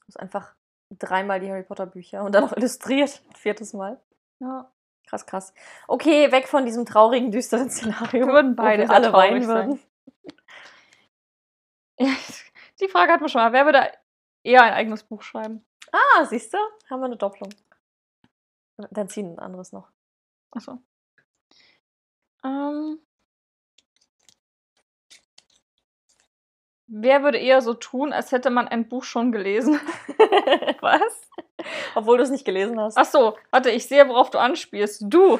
Das ist einfach dreimal die Harry Potter Bücher und dann noch illustriert. Viertes Mal. Ja. Krass, krass. Okay, weg von diesem traurigen, düsteren Szenario. Wir würden beide alle weinen würden. Die Frage hatten wir schon mal. Wer würde eher ein eigenes Buch schreiben? Ah, siehst du? Haben wir eine Doppelung. Dann ziehen ein anderes noch. Achso. Ähm. Wer würde eher so tun, als hätte man ein Buch schon gelesen? Was? Obwohl du es nicht gelesen hast. Ach so, warte, ich sehe, worauf du anspielst. Du.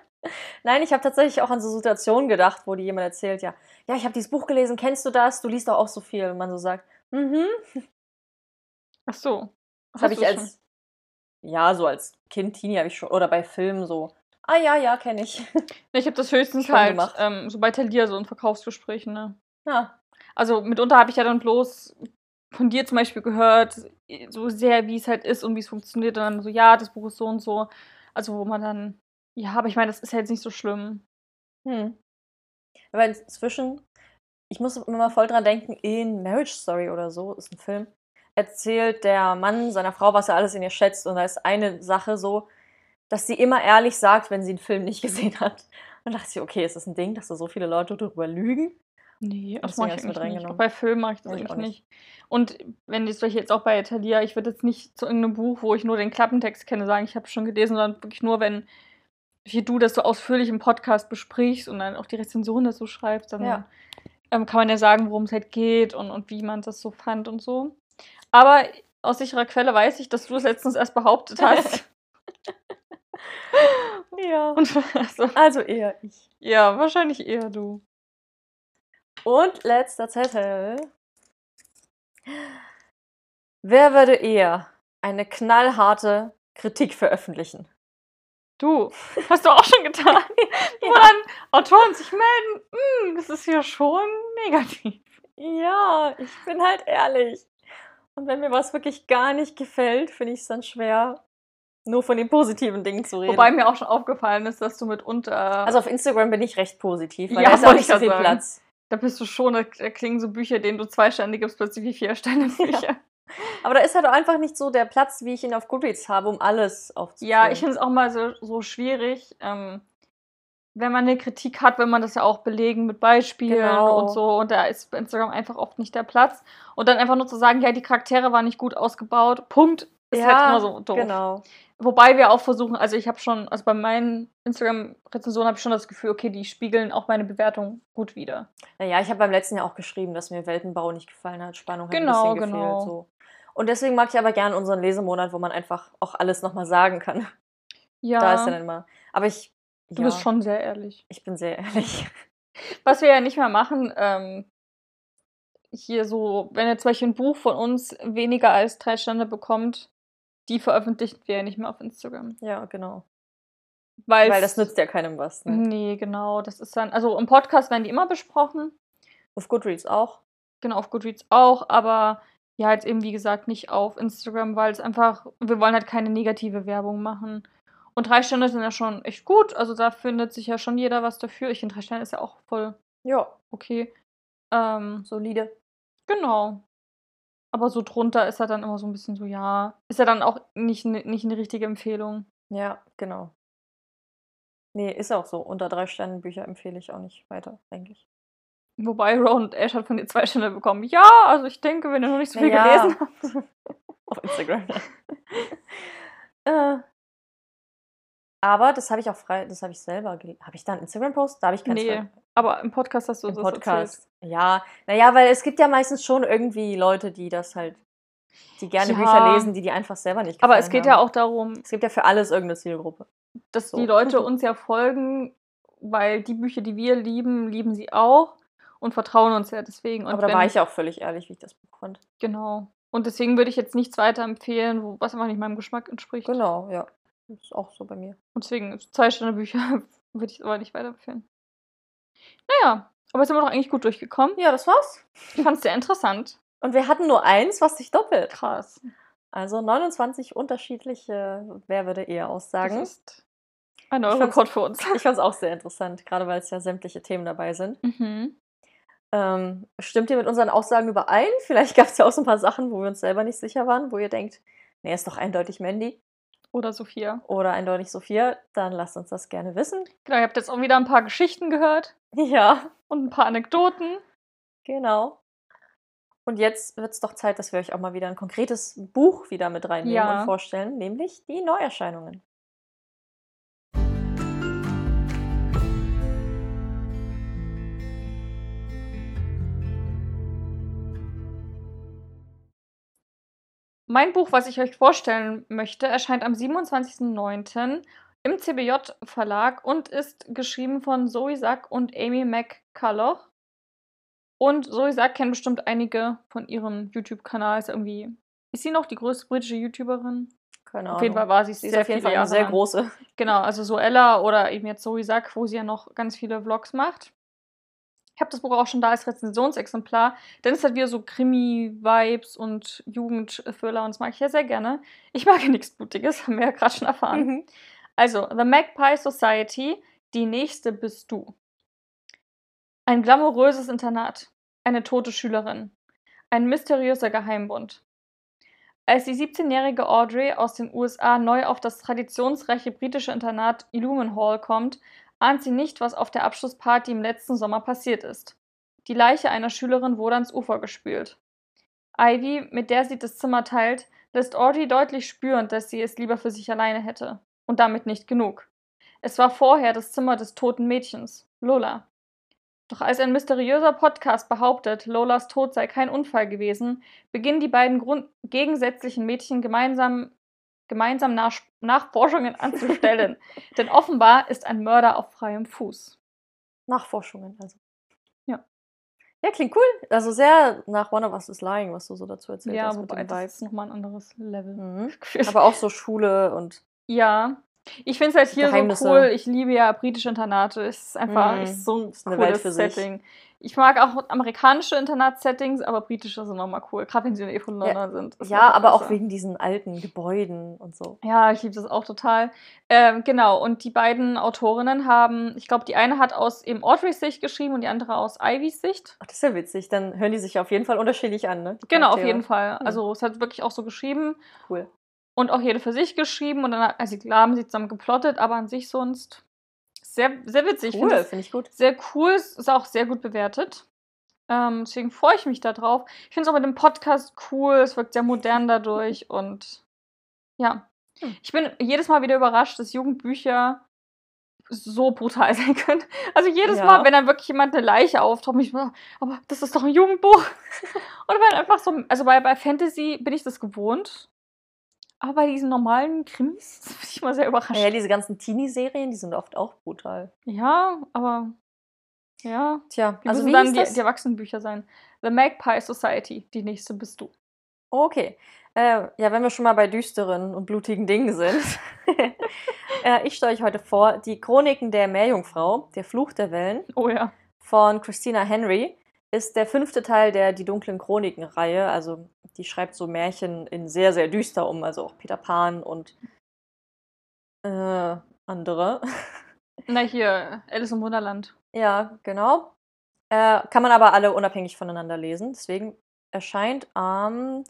Nein, ich habe tatsächlich auch an so Situationen gedacht, wo dir jemand erzählt, ja, ja, ich habe dieses Buch gelesen, kennst du das? Du liest doch auch so viel. Und man so sagt, mhm. Ach so. Das habe ich als, ja, so als Kind, Teenie habe ich schon, oder bei Filmen so, ah ja, ja, kenne ich. Ich habe das höchstens Schon halt gemacht. ähm, so bei Thalia so in Verkaufsgesprächen, ne? ja, Also mitunter habe ich ja dann bloß von dir zum Beispiel gehört, so sehr, wie es halt ist und wie es funktioniert. Und dann so, ja, das Buch ist so und so. Also wo man dann, ja, aber ich meine, das ist ja jetzt nicht so schlimm. hm. Aber inzwischen, ich muss immer mal voll dran denken, in Marriage Story oder so, ist ein Film, erzählt der Mann seiner Frau, was er alles in ihr schätzt. Und da ist eine Sache so, dass sie immer ehrlich sagt, wenn sie einen Film nicht gesehen hat. Und dachte ich, okay, ist das ein Ding, dass da so viele Leute darüber lügen? Nee, das mache ich mit nicht. Auch bei Filmen mache ich das ich eigentlich auch nicht. nicht. Und wenn jetzt solche jetzt auch bei Thalia, ich würde jetzt nicht zu irgendeinem Buch, wo ich nur den Klappentext kenne, sagen, ich habe schon gelesen, sondern wirklich nur, wenn hier du das so ausführlich im Podcast besprichst und dann auch die Rezension dazu schreibst, dann Ja. ähm, kann man ja sagen, worum es halt geht und, und wie man das so fand und so. Aber aus sicherer Quelle weiß ich, dass du es letztens erst behauptet hast. Ja. und also, Also eher ich. ja, wahrscheinlich eher du. Und letzter Zettel. Wer würde eher eine knallharte Kritik veröffentlichen? Du, hast du auch schon getan. Wo dann Autoren sich melden, "Hm, das ist ja schon negativ. Ja, ich bin halt ehrlich. Und wenn mir was wirklich gar nicht gefällt, finde ich es dann schwer, Nur von den positiven Dingen zu reden. Wobei mir auch schon aufgefallen ist, dass du mitunter. also auf Instagram bin ich recht positiv, weil Ja, da ist auch nicht ich so viel sagen. Platz. da bist du schon, da klingen so Bücher, denen du zwei Sterne gibst, plötzlich wie vier Sterne Bücher. Aber da ist halt auch einfach nicht so der Platz, wie ich ihn auf Goodreads habe, um alles aufzuführen. Ja, ich finde es auch mal so, so schwierig, ähm, wenn man eine Kritik hat, wenn man das ja auch belegen mit Beispielen Genau. und so. Und da ist bei Instagram einfach oft nicht der Platz. Und dann einfach nur zu sagen, ja, die Charaktere waren nicht gut ausgebaut, Punkt, ist ja, halt immer so doof. Genau. Wobei wir auch versuchen, also ich habe schon, also bei meinen Instagram-Rezensionen habe ich schon das Gefühl, okay, die spiegeln auch meine Bewertung gut wider. Naja, ich habe beim letzten Jahr auch geschrieben, dass mir Weltenbau nicht gefallen hat, Spannung hat Genau, ein bisschen genau. gefehlt. So. Und deswegen mag ich aber gern unseren Lesemonat, wo man einfach auch alles nochmal sagen kann. Ja, Da ist er dann immer. Aber ich. Du ja, bist schon sehr ehrlich. Ich bin sehr ehrlich. Was wir ja nicht mehr machen, ähm, hier so, wenn jetzt zum Beispiel ein Buch von uns weniger als drei Sterne bekommt, die veröffentlichen wir ja nicht mehr auf Instagram. Ja, genau. Weil, Weil das nützt ja keinem was. Ne? Nee, genau. Das ist dann, also im Podcast werden die immer besprochen. Auf Goodreads auch. Genau, auf Goodreads auch, aber ja, jetzt eben wie gesagt nicht auf Instagram, weil es einfach, wir wollen halt keine negative Werbung machen. Und drei Sterne sind ja schon echt gut, also da findet sich ja schon jeder was dafür. Ich finde, drei Sterne ist ja auch voll Ja, okay. Ähm, solide. genau. Aber so drunter ist er dann immer so ein bisschen so, ja, ist ja dann auch nicht, ne- nicht eine richtige Empfehlung. Ja, genau. Nee, ist auch so. Unter drei Sternen Bücher empfehle ich auch nicht weiter, eigentlich. Wobei Ron und Ash hat von dir zwei Sterne bekommen. Ja, also ich denke, wenn ihr noch nicht so viel Naja. gelesen habt. Auf Instagram. äh, aber das habe ich auch frei, das habe ich selber gelesen. Habe ich da einen Instagram-Post? Da habe ich keinen Nee, aber im Podcast hast du im das Podcast. Ja, naja, weil es gibt ja meistens schon irgendwie Leute, die das halt, die gerne Ja. Bücher lesen, die die einfach selber nicht erzählt. Aber es geht haben. ja auch darum, Es gibt ja für alles irgendeine Zielgruppe. dass So. die Leute uns ja folgen, weil die Bücher, die wir lieben, lieben sie auch und vertrauen uns ja deswegen. Und Aber da war ich ja auch völlig ehrlich, wie ich das Buch fand. Genau. Und deswegen würde ich jetzt nichts weiter empfehlen, was einfach nicht meinem Geschmack entspricht. Genau, ja. Das ist auch so bei mir. Und deswegen zwei Sterne Bücher würde ich aber nicht weiterempfehlen. Naja, aber jetzt sind wir doch eigentlich gut durchgekommen. Ja, das war's. Ich fand es sehr interessant. Und wir hatten nur eins, was sich doppelt. Krass. Also 29 unterschiedliche, wer würde eher aussagen. Das ist ein fand's- Rekord für uns. Ich fand es auch sehr interessant, gerade weil es ja sämtliche Themen dabei sind. Mhm. Ähm, stimmt ihr mit unseren Aussagen überein? Vielleicht gab es ja auch so ein paar Sachen, wo wir uns selber nicht sicher waren, wo ihr denkt, nee, ist doch eindeutig Mandy Oder Sophia. oder eindeutig Sophia. Dann lasst uns das gerne wissen. Genau, ihr habt jetzt auch wieder ein paar Geschichten gehört Ja, und ein paar Anekdoten. genau. Und jetzt wird es doch Zeit, dass wir euch auch mal wieder ein konkretes Buch wieder mit reinnehmen Ja. und vorstellen, nämlich die Neuerscheinungen. Mein Buch, was ich euch vorstellen möchte, erscheint am 27.09. im CBJ Verlag und ist geschrieben von Zoe Sack und Amy McCulloch. Und Zoe Sack kennen bestimmt einige von ihrem YouTube-Kanal. Ist irgendwie. Ist sie noch die größte britische YouTuberin? Keine Ahnung. Auf jeden Fall war sie Sie ist sehr auf jeden Fall eine Jahre sehr lang. große. Genau, also so Ella oder eben jetzt Zoe Sack, wo sie ja noch ganz viele Vlogs macht. Ich habe das Buch auch schon da als Rezensionsexemplar, denn es hat wieder so Krimi-Vibes und Jugendthriller und das mag ich ja sehr gerne. Ich mag ja nichts Blutiges, haben wir ja gerade schon erfahren. Mhm. Also, The Magpie Society, die nächste bist du. Ein glamouröses Internat, eine tote Schülerin, ein mysteriöser Geheimbund. Als die 17-jährige Audrey aus den USA neu auf das traditionsreiche britische Internat Illumenhall kommt, ahnt sie nicht, was auf der Abschlussparty im letzten Sommer passiert ist. Die Leiche einer Schülerin wurde ans Ufer gespült. Ivy, mit der sie das Zimmer teilt, lässt Audrey deutlich spüren, dass sie es lieber für sich alleine hätte. Und damit nicht genug. Es war vorher das Zimmer des toten Mädchens, Lola. Doch als ein mysteriöser Podcast behauptet, Lolas Tod sei kein Unfall gewesen, beginnen die beiden Grund gegensätzlichen Mädchen gemeinsam, gemeinsam nach Nachforschungen anzustellen. Denn offenbar ist ein Mörder auf freiem Fuß. Nachforschungen, also. Ja. Ja, klingt cool. Also sehr nach One of Us is Lying, was du so dazu erzählt Ja, hast mit wobei dem das Vibe. ist nochmal ein anderes Level. Mhm. Aber auch so Schule und Ja. Ich finde es halt hier so cool. Ich liebe ja britische Internate. Es ist einfach es ist so ein Ist cooles Welt für sich. Setting. Ich mag auch amerikanische Internatssettings, aber britische sind nochmal cool, gerade wenn sie eh von Ja. London sind. Das Ja, aber auch besser. wegen diesen alten Gebäuden und so. Ja, ich liebe das auch total. Ähm, genau, und die beiden Autorinnen haben, ich glaube, die eine hat aus eben Audreys Sicht geschrieben und die andere aus Ivys Sicht. Ach, das ist ja witzig. Dann hören die sich auf jeden Fall unterschiedlich an, ne? Genau, auf jeden Fall. Hm. Also es hat wirklich auch so geschrieben Cool. Und auch jede für sich geschrieben und dann also klar haben sie zusammen geplottet, aber an sich sonst sehr, sehr witzig. Cool, finde es finde ich gut. sehr cool, ist auch sehr gut bewertet. Ähm, deswegen freue ich mich darauf. Ich finde es auch mit dem Podcast cool, es wirkt sehr modern dadurch und ja. Hm. Ich bin jedes Mal wieder überrascht, dass Jugendbücher so brutal sein können. Also jedes Ja. Mal, wenn dann wirklich jemand eine Leiche auftaucht, mich so, aber das ist doch ein Jugendbuch. Oder wenn einfach so, also bei, bei Fantasy bin ich das gewohnt. Aber bei diesen normalen Krimis bin ich mal sehr überrascht. Naja, diese ganzen Teenie-Serien, die sind oft auch brutal. Ja, aber ja. Tja, Die also müssen wie dann die, das? die Erwachsenenbücher sein. The Magpie Society, die nächste bist du. Okay. Äh, ja, wenn wir schon mal bei düsteren und blutigen Dingen sind. äh, ich stelle euch heute vor die Chroniken der Meerjungfrau, der Fluch der Wellen Oh ja. von Christina Henry. Ist der fünfte Teil der Die dunklen Chroniken-Reihe. Also, die schreibt so Märchen in sehr, sehr düster um. Also auch Peter Pan und äh, andere. Na hier, Alice im Wunderland. Ja, genau. Äh, kann man aber alle unabhängig voneinander lesen. Deswegen erscheint am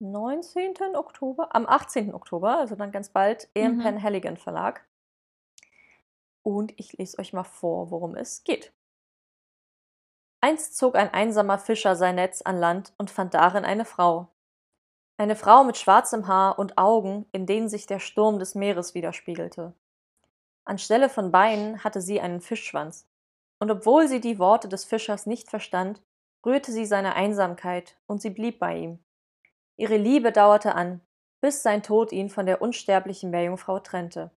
19. Oktober, am 18. Oktober, also dann ganz bald, im Mhm. Penhaligon Verlag. Und ich lese euch mal vor, worum es geht. Einst zog ein einsamer Fischer sein Netz an Land und fand darin eine Frau. Eine Frau mit schwarzem Haar und Augen, in denen sich der Sturm des Meeres widerspiegelte. Anstelle von Beinen hatte sie einen Fischschwanz. Und obwohl sie die Worte des Fischers nicht verstand, rührte sie seine Einsamkeit und sie blieb bei ihm. Ihre Liebe dauerte an, bis sein Tod ihn von der unsterblichen Meerjungfrau trennte.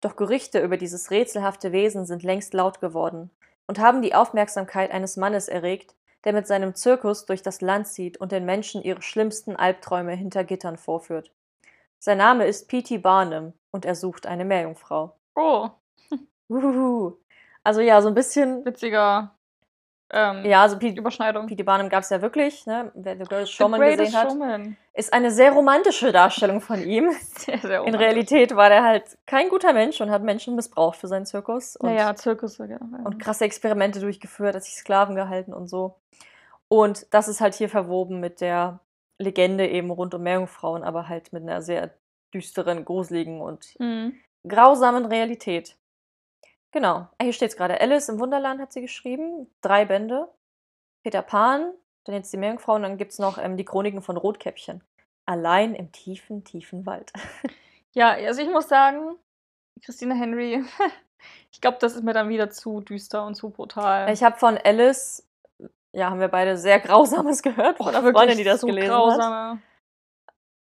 Doch Gerüchte über dieses rätselhafte Wesen sind längst laut geworden und haben die Aufmerksamkeit eines Mannes erregt, der mit seinem Zirkus durch das Land zieht und den Menschen ihre schlimmsten Albträume hinter Gittern vorführt. Sein Name ist P.T. Barnum und er sucht eine Meerjungfrau. Oh, Uhuhu. Also ja, so ein bisschen. witziger ähm, Ja, also P.T. Überschneidung. P.T. Barnum gab es ja wirklich, ne? Wer The Greatest Showman gesehen hat, Showman. ist eine sehr romantische Darstellung von ihm. Sehr, sehr In. Realität war der halt kein guter Mensch und hat Menschen missbraucht für seinen Zirkus und, Naja, Zirkus. Ja. und krasse Experimente durchgeführt, hat sich Sklaven gehalten und so. Und das ist halt hier verwoben mit der Legende eben rund um Meerjungfrauen, aber halt mit einer sehr düsteren, gruseligen und Mhm. grausamen Realität. Genau. Ah, Hier steht es gerade. Alice im Wunderland hat sie geschrieben. Drei Bände. Peter Pan, dann jetzt die Meerjungfrau und dann gibt es noch ähm, die Chroniken von Rotkäppchen. Allein im tiefen, tiefen Wald. Ja, also ich muss sagen, Christina Henry, ich glaube, das ist mir dann wieder zu düster und zu brutal. Ich habe von Alice, ja, haben wir beide sehr Grausames gehört von einer Freundin, die das so gelesen grausame.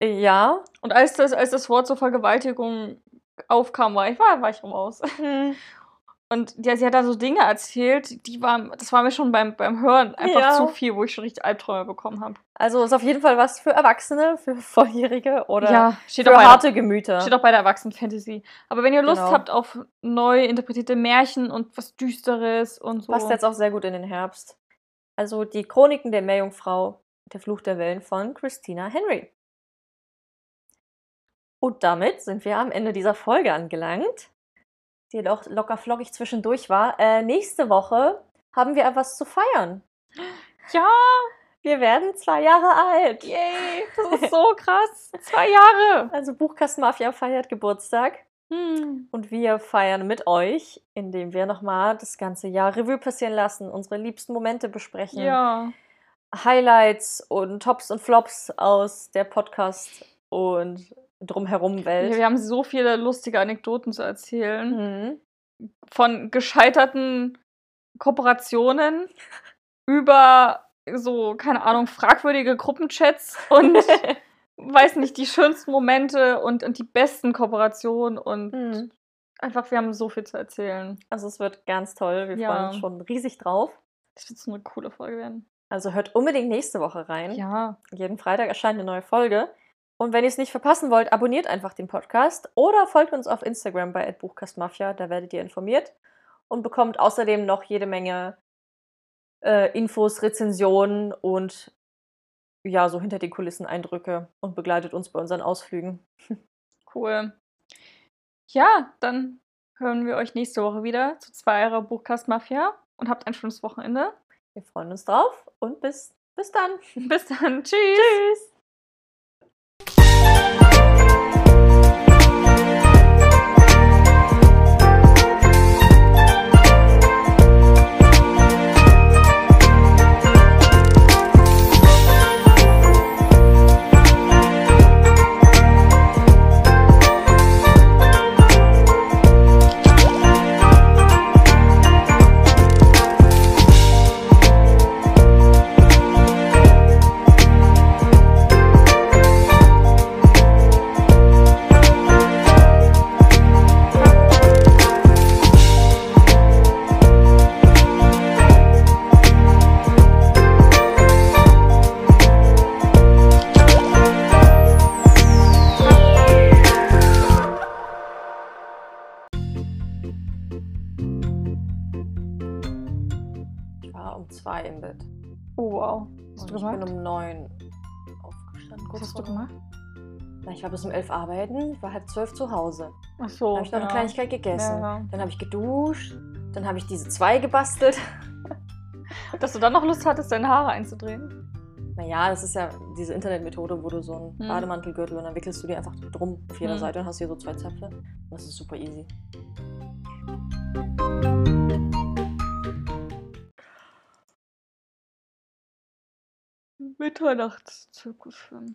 hat. Ja. Und als das, als das Wort zur Vergewaltigung aufkam, war ich, war, war ich raus. Und ja, sie hat da so Dinge erzählt, die waren, das war mir schon beim, beim Hören einfach Ja. zu viel, wo ich schon richtig Albträume bekommen habe. Also ist auf jeden Fall was für Erwachsene, für Volljährige oder ja, steht für harte der, Gemüter. steht auch bei der Erwachsenen-Fantasy. Aber wenn ihr Lust Genau. habt auf neu interpretierte Märchen und was Düsteres und so. Passt jetzt auch sehr gut in den Herbst. Also die Chroniken der Meerjungfrau, der Fluch der Wellen von Christina Henry. Und damit sind wir am Ende dieser Folge angelangt, die doch locker flockig zwischendurch war. Äh, nächste Woche haben wir etwas zu feiern. Ja, Wir werden zwei Jahre alt. yay, das ist so krass. Zwei Jahre. Also Buchkastenmafia feiert Geburtstag Hm. und wir feiern mit euch, indem wir nochmal das ganze Jahr Revue passieren lassen, unsere liebsten Momente besprechen. Ja. Highlights und Tops und Flops aus der Podcast und drumherum ja. Welt. Wir haben so viele lustige Anekdoten zu erzählen. Mhm. Von gescheiterten Kooperationen über so, keine Ahnung, fragwürdige Gruppenchats und weiß nicht, die schönsten Momente und, und die besten Kooperationen und Mhm. einfach, wir haben so viel zu erzählen. Also es wird ganz toll. Wir Ja. freuen uns schon riesig drauf. Das wird so eine coole Folge werden. Also hört unbedingt nächste Woche rein. Ja. Jeden Freitag erscheint eine neue Folge. Und wenn ihr es nicht verpassen wollt, abonniert einfach den Podcast oder folgt uns auf Instagram bei @buchkastmafia. Da werdet ihr informiert und bekommt außerdem noch jede Menge äh, Infos, Rezensionen und ja, so hinter den Kulissen Eindrücke und begleitet uns bei unseren Ausflügen. Cool. Ja, dann hören wir euch nächste Woche wieder zu Zweierer Buchcast Mafia und habt ein schönes Wochenende. Wir freuen uns drauf und bis, bis dann. Bis dann. Tschüss. Tschüss. Zwei im Bett. Oh, wow. Hast Und du ich bin gemacht? um neun aufgestanden. Was hast du gemacht? Na, ich war bis um elf arbeiten, war halb zwölf zu Hause. Ach Dann so. habe ich noch ja. eine Kleinigkeit gegessen. Ja. Dann habe ich geduscht. Dann habe ich diese zwei gebastelt. Dass du dann noch Lust hattest, deine Haare einzudrehen. Naja, das ist ja diese Internetmethode, wo du so einen Hm. Bademantelgürtel und dann wickelst du dir einfach drum auf jeder Hm. Seite und hast hier so zwei Zöpfe. Das ist super easy. Mitternachtszirkusfilm.